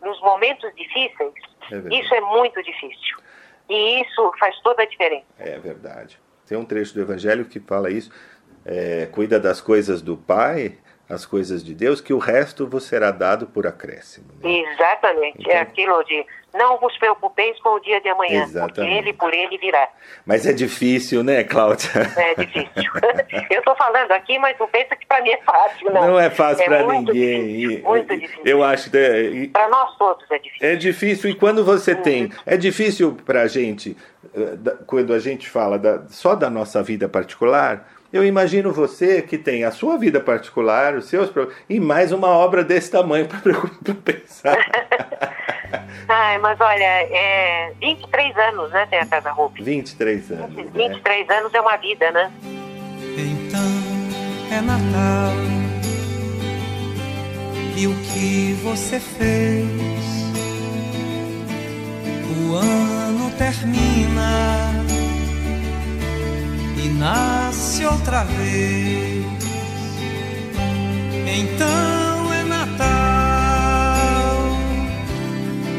nos momentos difíceis, é isso é muito difícil. E isso faz toda a diferença. É verdade. Tem um trecho do Evangelho que fala isso. É, cuida das coisas do Pai as coisas de Deus, que o resto vos será dado por acréscimo. Né? Exatamente, é então, é aquilo de não vos preocupeis com o dia de amanhã, exatamente. porque ele por ele virá. Mas é difícil, né, Cláudia? É difícil. eu estou falando aqui, mas não pensa que para mim é fácil, não. Não é fácil é para ninguém. Difícil, muito difícil. Eu acho que é, para nós todos é difícil. É difícil e quando você uhum. tem, é difícil para a gente eh, quando a gente fala da, só da nossa vida particular eu imagino você que tem a sua vida particular, os seus e mais uma obra desse tamanho para pensar. Ai, mas olha, é 23 anos, né, tem a Casa Roupa. 23 anos. 23 né? anos é uma vida, né? Então é Natal. E o que você fez? O ano termina e nasce outra vez. Então é Natal,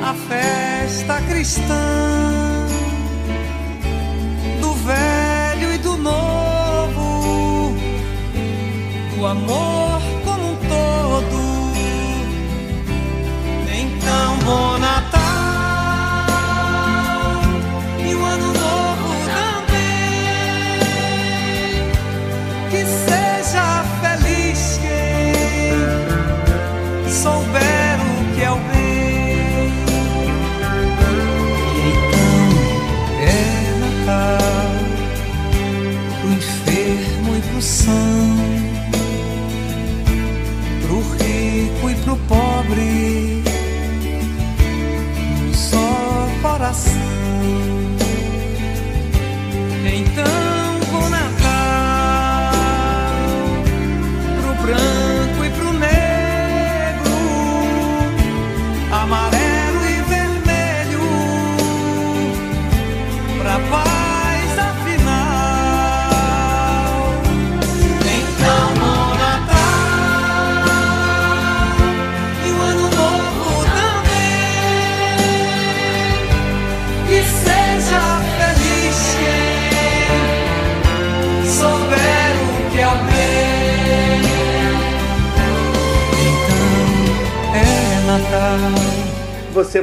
a festa cristã do velho e do novo, do amor como um todo. Então, bom Natal.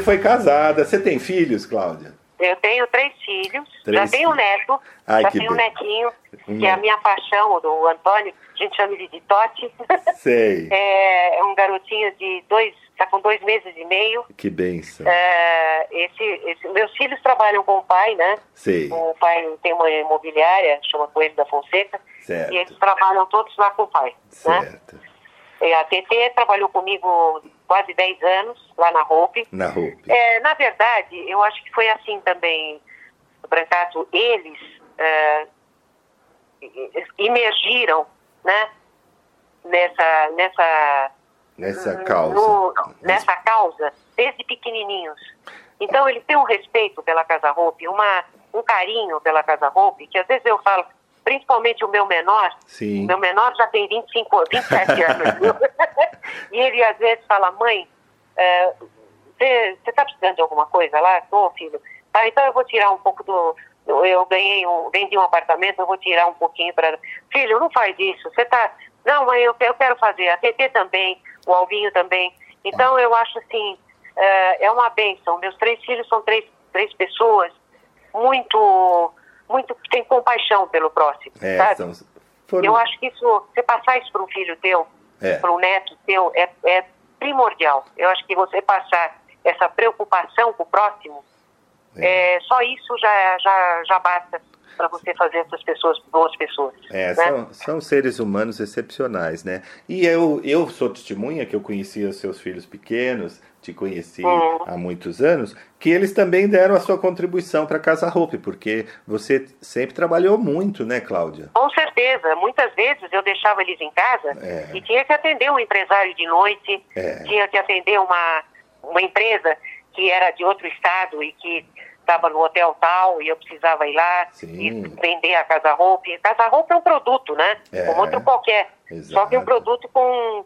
Foi casada. Você tem filhos, Cláudia? Eu tenho três filhos, três já tenho um neto, Ai, já tenho um netinho, que é a minha paixão, do Antônio, a gente chama ele de Totti. Sei. é, é um garotinho de dois, está com dois meses e meio. Que benção. É, esse, esse, meus filhos trabalham com o pai, né? Sei. O pai tem uma imobiliária, chama Coelho da Fonseca. Certo. E eles trabalham todos lá com o pai. Certo. Né? E a TT trabalhou comigo quase 10 anos lá na Hope. Na Hope. É, na verdade, eu acho que foi assim também, Brancato, eles é, emergiram, né, nessa, nessa, nessa causa, no, nessa causa, desde pequenininhos. Então, eles têm um respeito pela Casa Hope, uma, um carinho pela Casa Hope, que às vezes eu falo, principalmente o meu menor, Sim. meu menor já tem 25, 27 anos, viu? e ele às vezes fala, mãe, você uh, está precisando de alguma coisa lá? Tô, filho. Tá, então eu vou tirar um pouco do... Eu ganhei um, vendi um apartamento, eu vou tirar um pouquinho para... Filho, não faz isso, você tá... Não, mãe, eu, eu quero fazer. A TT também, o Alvinho também. Então eu acho assim, uh, é uma benção. Meus três filhos são três, três pessoas muito muito que tem compaixão pelo próximo, é, sabe? Foram... Eu acho que isso, você passar isso para um filho teu, é. para um neto teu, é, é, primordial. Eu acho que você passar essa preocupação com o próximo, é. só isso já, já, já basta para você fazer essas pessoas boas pessoas. É, né? são, são seres humanos excepcionais, né? E eu, eu sou testemunha que eu conhecia seus filhos pequenos, te conheci Uhum. há muitos anos, que eles também deram a sua contribuição para a Casa Roupe, porque você sempre trabalhou muito, né, Cláudia? Com certeza. Muitas vezes eu deixava eles em casa É. e tinha que atender um empresário de noite, É. tinha que atender uma, uma empresa que era de outro estado e que estava no hotel tal e eu precisava ir lá Sim. e vender a Casa Roupa. Casa Roupa é um produto, né? É. Como outro qualquer. Só que é um Exato. produto com,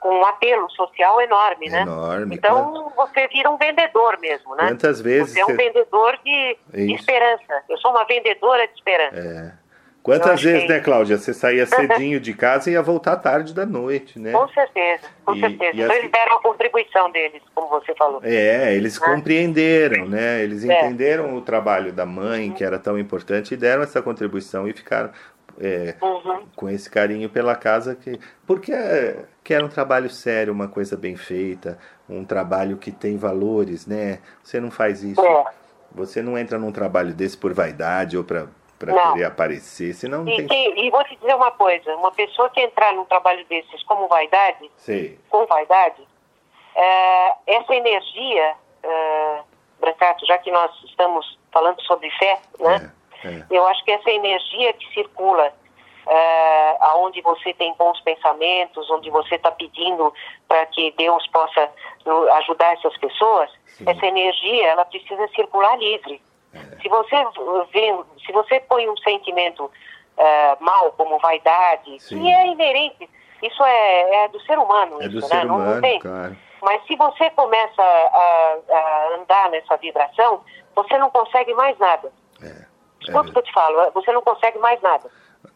com um apelo social enorme, né? Enorme. Então você vira um vendedor mesmo, né? Quantas vezes Você é um você- vendedor de, de Isso. esperança. Eu sou uma vendedora de esperança. É. Quantas vezes, né, Cláudia? Você saía cedinho de casa e ia voltar tarde da noite, né? Com certeza, com E- certeza. e Então assim- eles deram a contribuição deles, como você falou. É, eles Né? compreenderam, né? Eles É. entenderam o trabalho da mãe, que era tão importante, e deram essa contribuição e ficaram é, Uhum. com esse carinho pela casa, que, porque é, que era um trabalho sério, uma coisa bem feita, um trabalho que tem valores, né? Você não faz isso, É. você não entra num trabalho desse por vaidade ou para Não. querer aparecer, senão não E, tem... quem- e vou te dizer uma coisa, uma pessoa que entrar num trabalho desses como vaidade, Sei, com vaidade, é, essa energia, é, Brancato, já que nós estamos falando sobre fé, né? É, é. Eu acho que essa energia que circula, é, aonde você tem bons pensamentos, onde você está pedindo para que Deus possa no, ajudar essas pessoas, Sim. essa energia ela precisa circular livre. Se você vê, se você põe um sentimento é, mal como vaidade, Sim. que é inerente, isso é, é do ser humano, É do isso, ser né? Não- humano, não tem. claro. Mas se você começa a, a andar nessa vibração, você não consegue mais nada. É, Escuta o que eu te falo, você não consegue mais nada.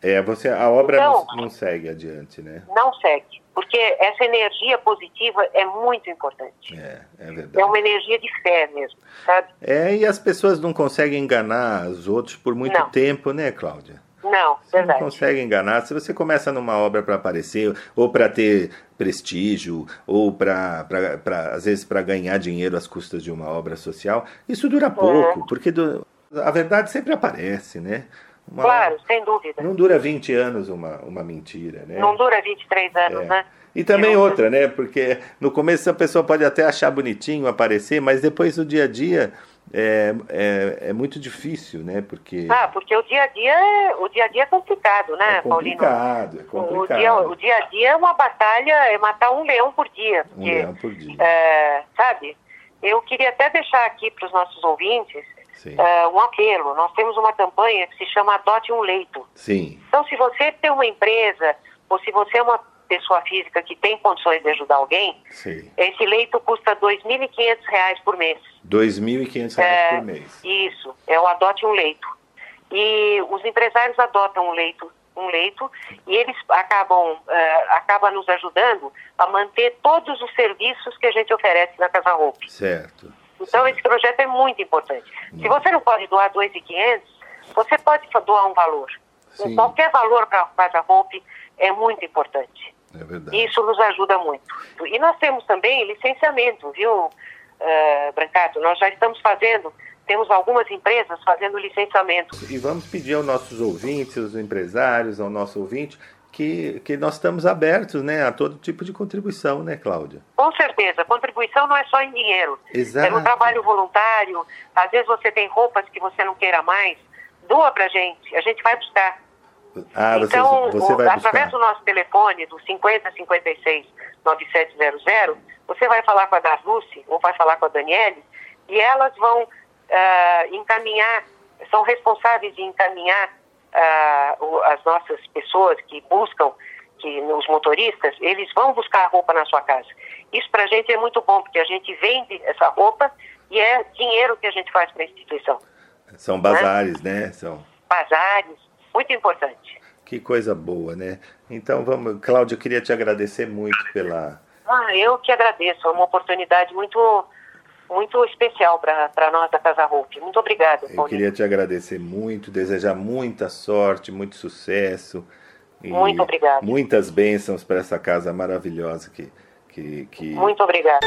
é, você, a obra Então- não, não segue adiante, né? Não segue. Porque essa energia positiva é muito importante. É, é verdade. É uma energia de fé mesmo, sabe? É, e as pessoas não conseguem enganar os outros por muito Não. tempo, né, Cláudia? Não, Você verdade. não consegue enganar. Se você começa numa obra para aparecer, ou para ter prestígio, ou para, às vezes, para ganhar dinheiro às custas de uma obra social, isso dura pouco, porque do- a verdade sempre aparece, né? Uma- Claro, sem dúvida. Não dura 20 anos uma, uma mentira, né? Não dura 23 anos, É. né? E também outra, né? Porque no começo a pessoa pode até achar bonitinho aparecer, mas depois do dia a dia é, é, é muito difícil, né? Porque Ah, porque o dia a dia é, o dia a dia é complicado, né, é Paulino? complicado, é O complicado. dia, o dia a dia é uma batalha, é matar um leão por dia. Um Porque, leão por dia. é, sabe? Eu queria até deixar aqui para os nossos ouvintes É, um apelo. Nós temos uma campanha que se chama Adote um Leito. Sim, Então, se você tem uma empresa ou se você é uma pessoa física que tem condições de ajudar alguém, sim. esse leito custa 2.500 reais por mês. 2.500 reais É, por mês. Isso, é o Adote um Leito. E os empresários adotam um leito um leito e eles acabam uh, acaba nos ajudando a manter todos os serviços que a gente oferece na Casa Roupe. Certo. Então esse projeto é muito importante. Se você não pode doar 2.500, você pode doar um valor. Sim. Qualquer valor para a Casa Roupe é muito importante. É verdade. Isso nos ajuda muito. E nós temos também licenciamento, viu, uh, Brancato? Nós já estamos fazendo temos algumas empresas fazendo licenciamento. E vamos pedir aos nossos ouvintes, aos empresários, ao nosso ouvinte, que, que nós estamos abertos né, a todo tipo de contribuição, né, Cláudia? Com certeza. Contribuição não é só em dinheiro. Exato. É no trabalho voluntário. Às vezes você tem roupas que você não queira mais. Doa pra gente. A gente vai buscar. Ah, então, você, você vai através do nosso telefone, do 5056 9700, você vai falar com a Darluce ou vai falar com a Daniele e elas vão uh, encaminhar, são responsáveis de encaminhar as nossas pessoas que buscam, que os motoristas, eles vão buscar a roupa na sua casa. Isso para a gente é muito bom, porque a gente vende essa roupa e é dinheiro que a gente faz para a instituição. São bazares, né? né? São bazares, muito importante. Que coisa boa, né? Então vamos, Cláudia, eu queria te agradecer muito pela. Ah, eu que agradeço, é uma oportunidade muito muito especial para nós da Casa Hope. Muito obrigada. Eu Paulinho. queria te agradecer muito, desejar muita sorte, muito sucesso. muito obrigada. Muitas bênçãos para essa casa maravilhosa que, que, que... Muito obrigada.